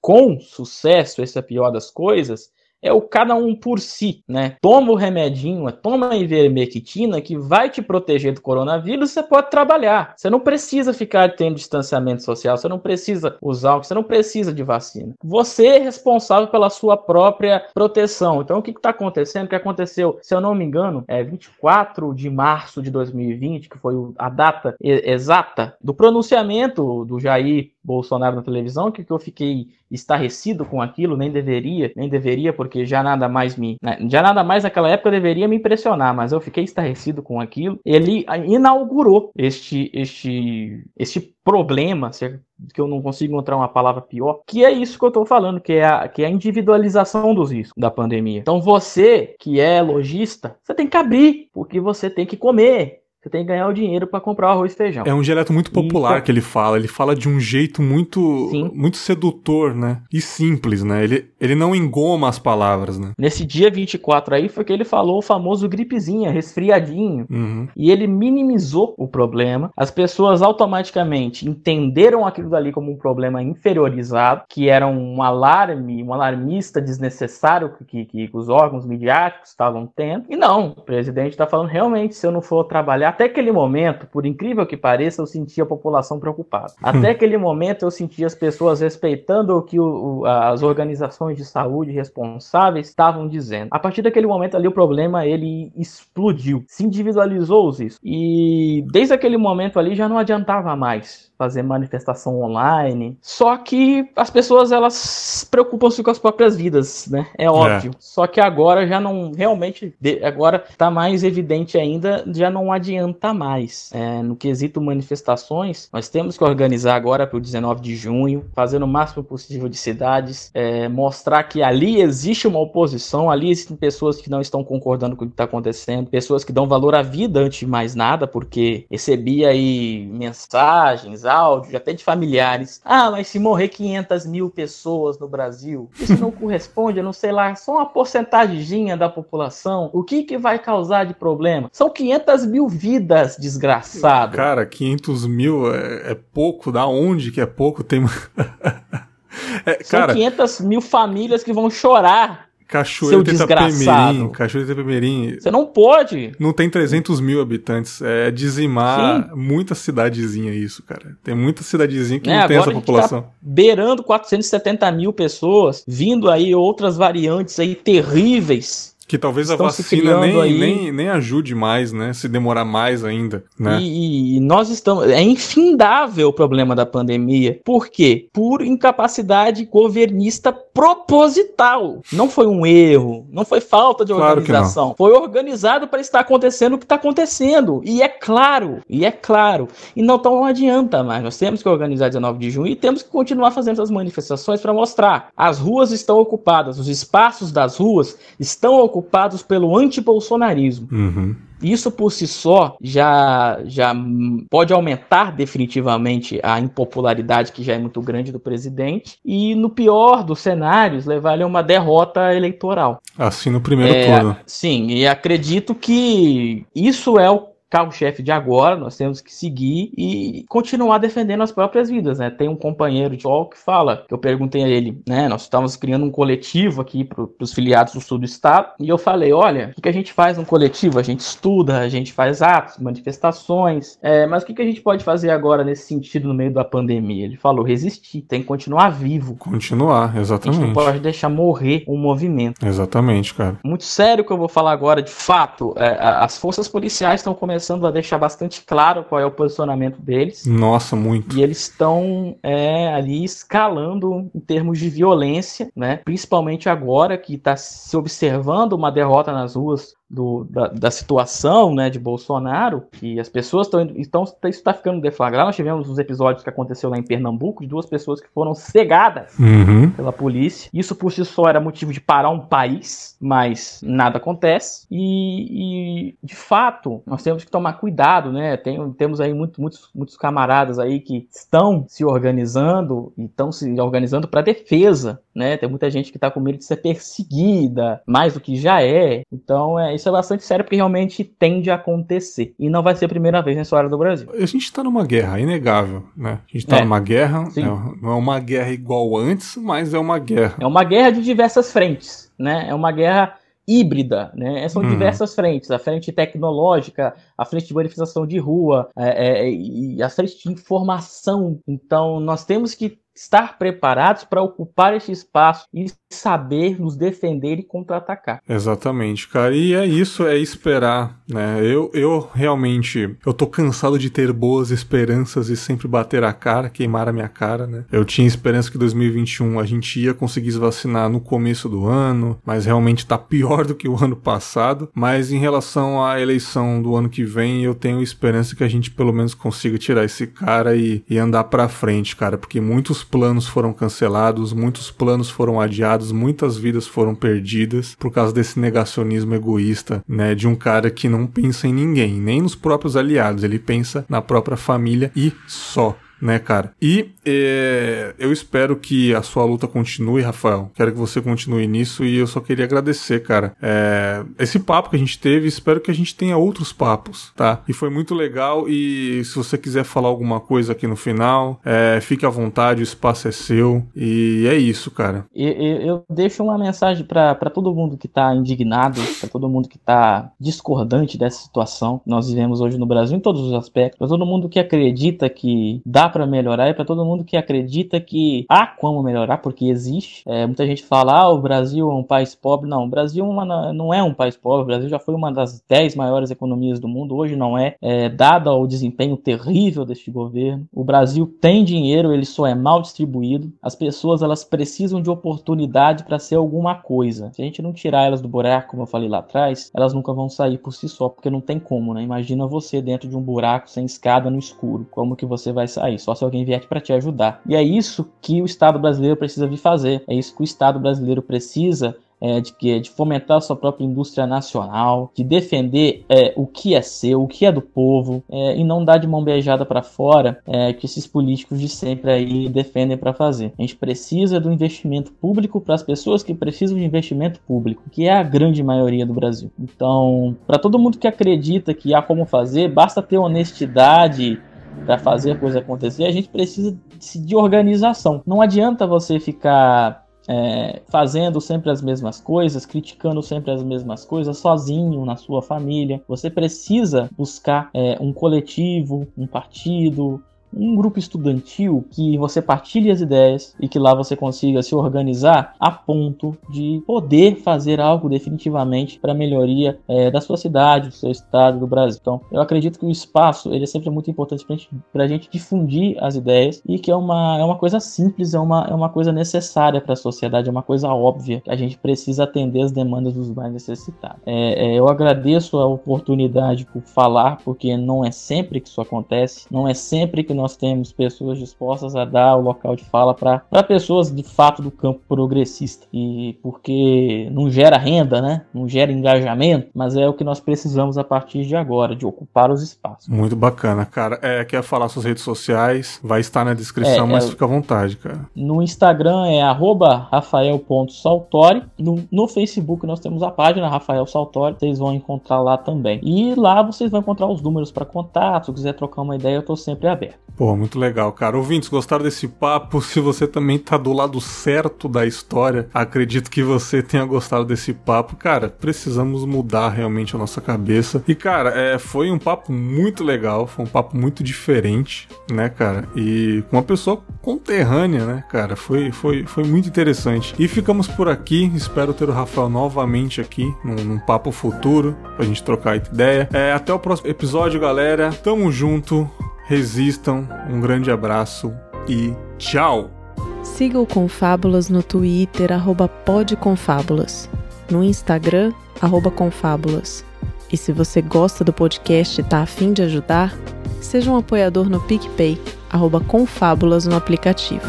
Speaker 3: com sucesso, essa é a pior das coisas, é o cada um por si, né? Toma o remedinho, toma a ivermectina que vai te proteger do coronavírus, você pode trabalhar. Você não precisa ficar tendo distanciamento social, você não precisa usar, você não precisa de vacina. Você é responsável pela sua própria proteção. Então, o que está acontecendo? O que aconteceu, se eu não me engano, é 24 de março de 2020, que foi a data exata do pronunciamento do Jair Bolsonaro na televisão, que, que eu fiquei estarrecido com aquilo, nem deveria, nem deveria, porque já nada mais me. Né, já nada mais naquela época deveria me impressionar, mas eu fiquei estarrecido com aquilo. Ele inaugurou este, este, este problema, que eu não consigo encontrar uma palavra pior, que é isso que eu estou falando, que é, a, que é a individualização dos riscos da pandemia. Então você que é lojista, você tem que abrir, porque você tem que comer. Você tem que ganhar o dinheiro para comprar o arroz e feijão.
Speaker 2: É um dialeto muito popular que ele fala. Ele fala de um jeito muito, muito sedutor, né? E simples, né? Ele, ele não engoma as palavras, né?
Speaker 3: Nesse dia 24 aí foi que ele falou o famoso gripezinha, resfriadinho. Uhum. E ele minimizou o problema. As pessoas automaticamente entenderam aquilo dali como um problema inferiorizado, que era um alarme, um alarmista desnecessário que, que, que os órgãos midiáticos estavam tendo. E não, o presidente está falando realmente, se eu não for trabalhar até aquele momento, por incrível que pareça, eu sentia a população preocupada. Até hum. aquele momento eu sentia as pessoas respeitando o que o, o, as organizações de saúde responsáveis estavam dizendo. A partir daquele momento ali o problema ele explodiu, se individualizou isso. E desde aquele momento ali já não adiantava mais fazer manifestação online. Só que as pessoas elas preocupam-se com as próprias vidas, né? É óbvio. É. Só que agora já não realmente agora está mais evidente ainda, já não adianta mais. É, no quesito manifestações, nós temos que organizar agora para o 19 de junho, fazer o máximo possível de cidades, é, mostrar que ali existe uma oposição, ali existem pessoas que não estão concordando com o que está acontecendo, pessoas que dão valor à vida antes de mais nada, porque recebi aí mensagens áudios, até de familiares. Ah, mas se morrer 500 mil pessoas no Brasil, isso não corresponde, eu não sei lá, só uma porcentagemzinha da população. O que que vai causar de problema? São 500 mil vidas, desgraçado.
Speaker 2: Cara, 500 mil é, é pouco, da onde que é pouco? Tem...
Speaker 3: é, São 500 mil famílias que vão chorar
Speaker 2: Cachoeira Seu desgraçado. Cachoeira Itapemirim.
Speaker 3: Você não pode.
Speaker 2: Não tem 300 mil habitantes. É dizimar Sim. muita cidadezinha isso, cara. Tem muita cidadezinha que é, não tem essa população. Tá
Speaker 3: beirando 470 mil pessoas, vindo aí outras variantes aí terríveis
Speaker 2: que talvez a vacina nem, nem, nem ajude mais, né? Se demorar mais ainda, né?
Speaker 3: E, e, nós estamos... É infindável o problema da pandemia. Por quê? Por incapacidade governista proposital. Não foi um erro, não foi falta de claro organização. Foi organizado para estar acontecendo o que está acontecendo. E é claro, e é claro. E não, então não adianta mais. Nós temos que organizar 19 de junho e temos que continuar fazendo essas manifestações para mostrar. As ruas estão ocupadas, os espaços das ruas estão ocupados ocupados pelo antibolsonarismo. Uhum. Isso por si só já, já pode aumentar definitivamente a impopularidade que já é muito grande do presidente e, no pior dos cenários, levar ele a uma derrota eleitoral.
Speaker 2: Assim no primeiro é, turno.
Speaker 3: Sim, e acredito que isso é o carro-chefe de agora, nós temos que seguir e continuar defendendo as próprias vidas, né? Tem um companheiro de UOL que fala, que eu perguntei a ele, né? Nós estávamos criando um coletivo aqui para os filiados do sul do estado, e eu falei, olha, o que a gente faz no coletivo? A gente estuda, a gente faz atos, manifestações, é, mas o que a gente pode fazer agora nesse sentido no meio da pandemia? Ele falou, resistir, tem que continuar vivo.
Speaker 2: Continuar, exatamente. A gente
Speaker 3: não pode deixar morrer um movimento.
Speaker 2: Exatamente, cara.
Speaker 3: Muito sério que eu vou falar agora, de fato, é, as forças policiais estão começando começando a deixar bastante claro qual é o posicionamento deles.
Speaker 2: Nossa, muito.
Speaker 3: E eles estão é, ali escalando em termos de violência, né? Principalmente agora que está se observando uma derrota nas ruas do, da, da, situação né, de Bolsonaro, que as pessoas estão. Então, isso está ficando deflagrado. Nós tivemos os episódios que aconteceu lá em Pernambuco, de duas pessoas que foram cegadas uhum. pela polícia. Isso por si só era motivo de parar um país, mas nada acontece. E, e de fato, nós temos que tomar cuidado, né? Tem, temos aí muito, muitos, muitos camaradas aí que estão se organizando e estão se organizando para defesa, né? Tem muita gente que está com medo de ser perseguida, mais do que já é. Então, é, isso é bastante sério porque realmente tende a acontecer. E não vai ser a primeira vez na história do Brasil.
Speaker 2: A gente está numa guerra, é inegável, né? A gente está é. numa guerra, é, não é uma guerra igual antes, mas é uma guerra.
Speaker 3: É uma guerra de diversas frentes, né? É uma guerra híbrida, né? São uhum. diversas frentes, a frente tecnológica, a frente de manifestação de rua, é, é, e a frente de informação. Então, nós temos que estar preparados para ocupar esse espaço e saber nos defender e contra-atacar.
Speaker 2: Exatamente, cara. E é isso, é esperar, né? Eu, eu realmente, eu tô cansado de ter boas esperanças e sempre bater a cara, queimar a minha cara, né? Eu tinha esperança que 2021 a gente ia conseguir se vacinar no começo do ano, mas realmente tá pior do que o ano passado. Mas em relação à eleição do ano que vem, eu tenho esperança que a gente pelo menos consiga tirar esse cara e, e andar pra frente, cara, porque muitos planos foram cancelados, muitos planos foram adiados, muitas vidas foram perdidas por causa desse negacionismo egoísta, né, de um cara que não pensa em ninguém, nem nos próprios aliados, ele pensa na própria família e só né, cara? E é, eu espero que a sua luta continue, Rafael. Quero que você continue nisso e eu só queria agradecer, cara. É, esse papo que a gente teve, espero que a gente tenha outros papos, tá? E foi muito legal. E se você quiser falar alguma coisa aqui no final, é, fique à vontade, o espaço é seu. E é isso, cara.
Speaker 3: Eu, eu deixo uma mensagem para todo mundo que tá indignado, para todo mundo que tá discordante dessa situação que nós vivemos hoje no Brasil, em todos os aspectos, para todo mundo que acredita que dá para melhorar e para todo mundo que acredita que há como melhorar, porque existe. É, muita gente fala, ah, o Brasil é um país pobre. Não, o Brasil é uma, não é um país pobre. O Brasil já foi uma das dez maiores economias do mundo. Hoje não é, é dado ao desempenho terrível deste governo. O Brasil tem dinheiro, ele só é mal distribuído. As pessoas elas precisam de oportunidade para ser alguma coisa. Se a gente não tirar elas do buraco, como eu falei lá atrás, elas nunca vão sair por si só, porque não tem como, né? Imagina você dentro de um buraco sem escada no escuro. Como que você vai sair? Só se alguém vier para te ajudar. E é isso que o Estado brasileiro precisa vir fazer. É isso que o Estado brasileiro precisa é, de, que, de fomentar a sua própria indústria nacional, de defender é, o que é seu, o que é do povo, é, e não dar de mão beijada para fora é, que esses políticos de sempre aí defendem para fazer. A gente precisa do investimento público para as pessoas que precisam de investimento público, que é a grande maioria do Brasil. Então, para todo mundo que acredita que há como fazer, basta ter honestidade para fazer a coisa acontecer, a gente precisa de organização. Não adianta você ficar é, fazendo sempre as mesmas coisas, criticando sempre as mesmas coisas, sozinho na sua família. Você precisa buscar é, um coletivo, um partido, um grupo estudantil que você partilhe as ideias e que lá você consiga se organizar a ponto de poder fazer algo definitivamente para a melhoria é, da sua cidade, do seu estado, do Brasil. Então, eu acredito que o espaço ele é sempre muito importante para a gente difundir as ideias e que é uma, é uma coisa simples, é uma, é uma coisa necessária para a sociedade, é uma coisa óbvia que a gente precisa atender as demandas dos mais necessitados. É, é, eu agradeço a oportunidade por falar, porque não é sempre que isso acontece, não é sempre que nós temos pessoas dispostas a dar o local de fala para pessoas de fato do campo progressista. E porque não gera renda, né? Não gera engajamento, mas é o que nós precisamos a partir de agora, de ocupar os espaços.
Speaker 2: Muito bacana, cara. É, quer falar suas redes sociais? Vai estar na descrição, é, mas é, fica à vontade, cara.
Speaker 3: No Instagram é rafael.saltori. No, no Facebook nós temos a página Rafael Saltori. Vocês vão encontrar lá também. E lá vocês vão encontrar os números para contato. Se quiser trocar uma ideia, eu estou sempre aberto.
Speaker 2: Pô, muito legal, cara. Ouvintes, gostaram desse papo? Se você também tá do lado certo da história, acredito que você tenha gostado desse papo. Cara, precisamos mudar realmente a nossa cabeça. E, cara, é, foi um papo muito legal, foi um papo muito diferente, né, cara? E com uma pessoa conterrânea, né, cara? Foi, foi, foi muito interessante. E ficamos por aqui. Espero ter o Rafael novamente aqui num, num papo futuro pra gente trocar ideia. É, até o próximo episódio, galera. Tamo junto resistam, um grande abraço e tchau!
Speaker 1: Siga o Confábulas no Twitter, arroba podconfábulas. no Instagram, arroba Confábulas. E se você gosta do podcast e está afim de ajudar, seja um apoiador no PicPay, arroba Confábulas no aplicativo.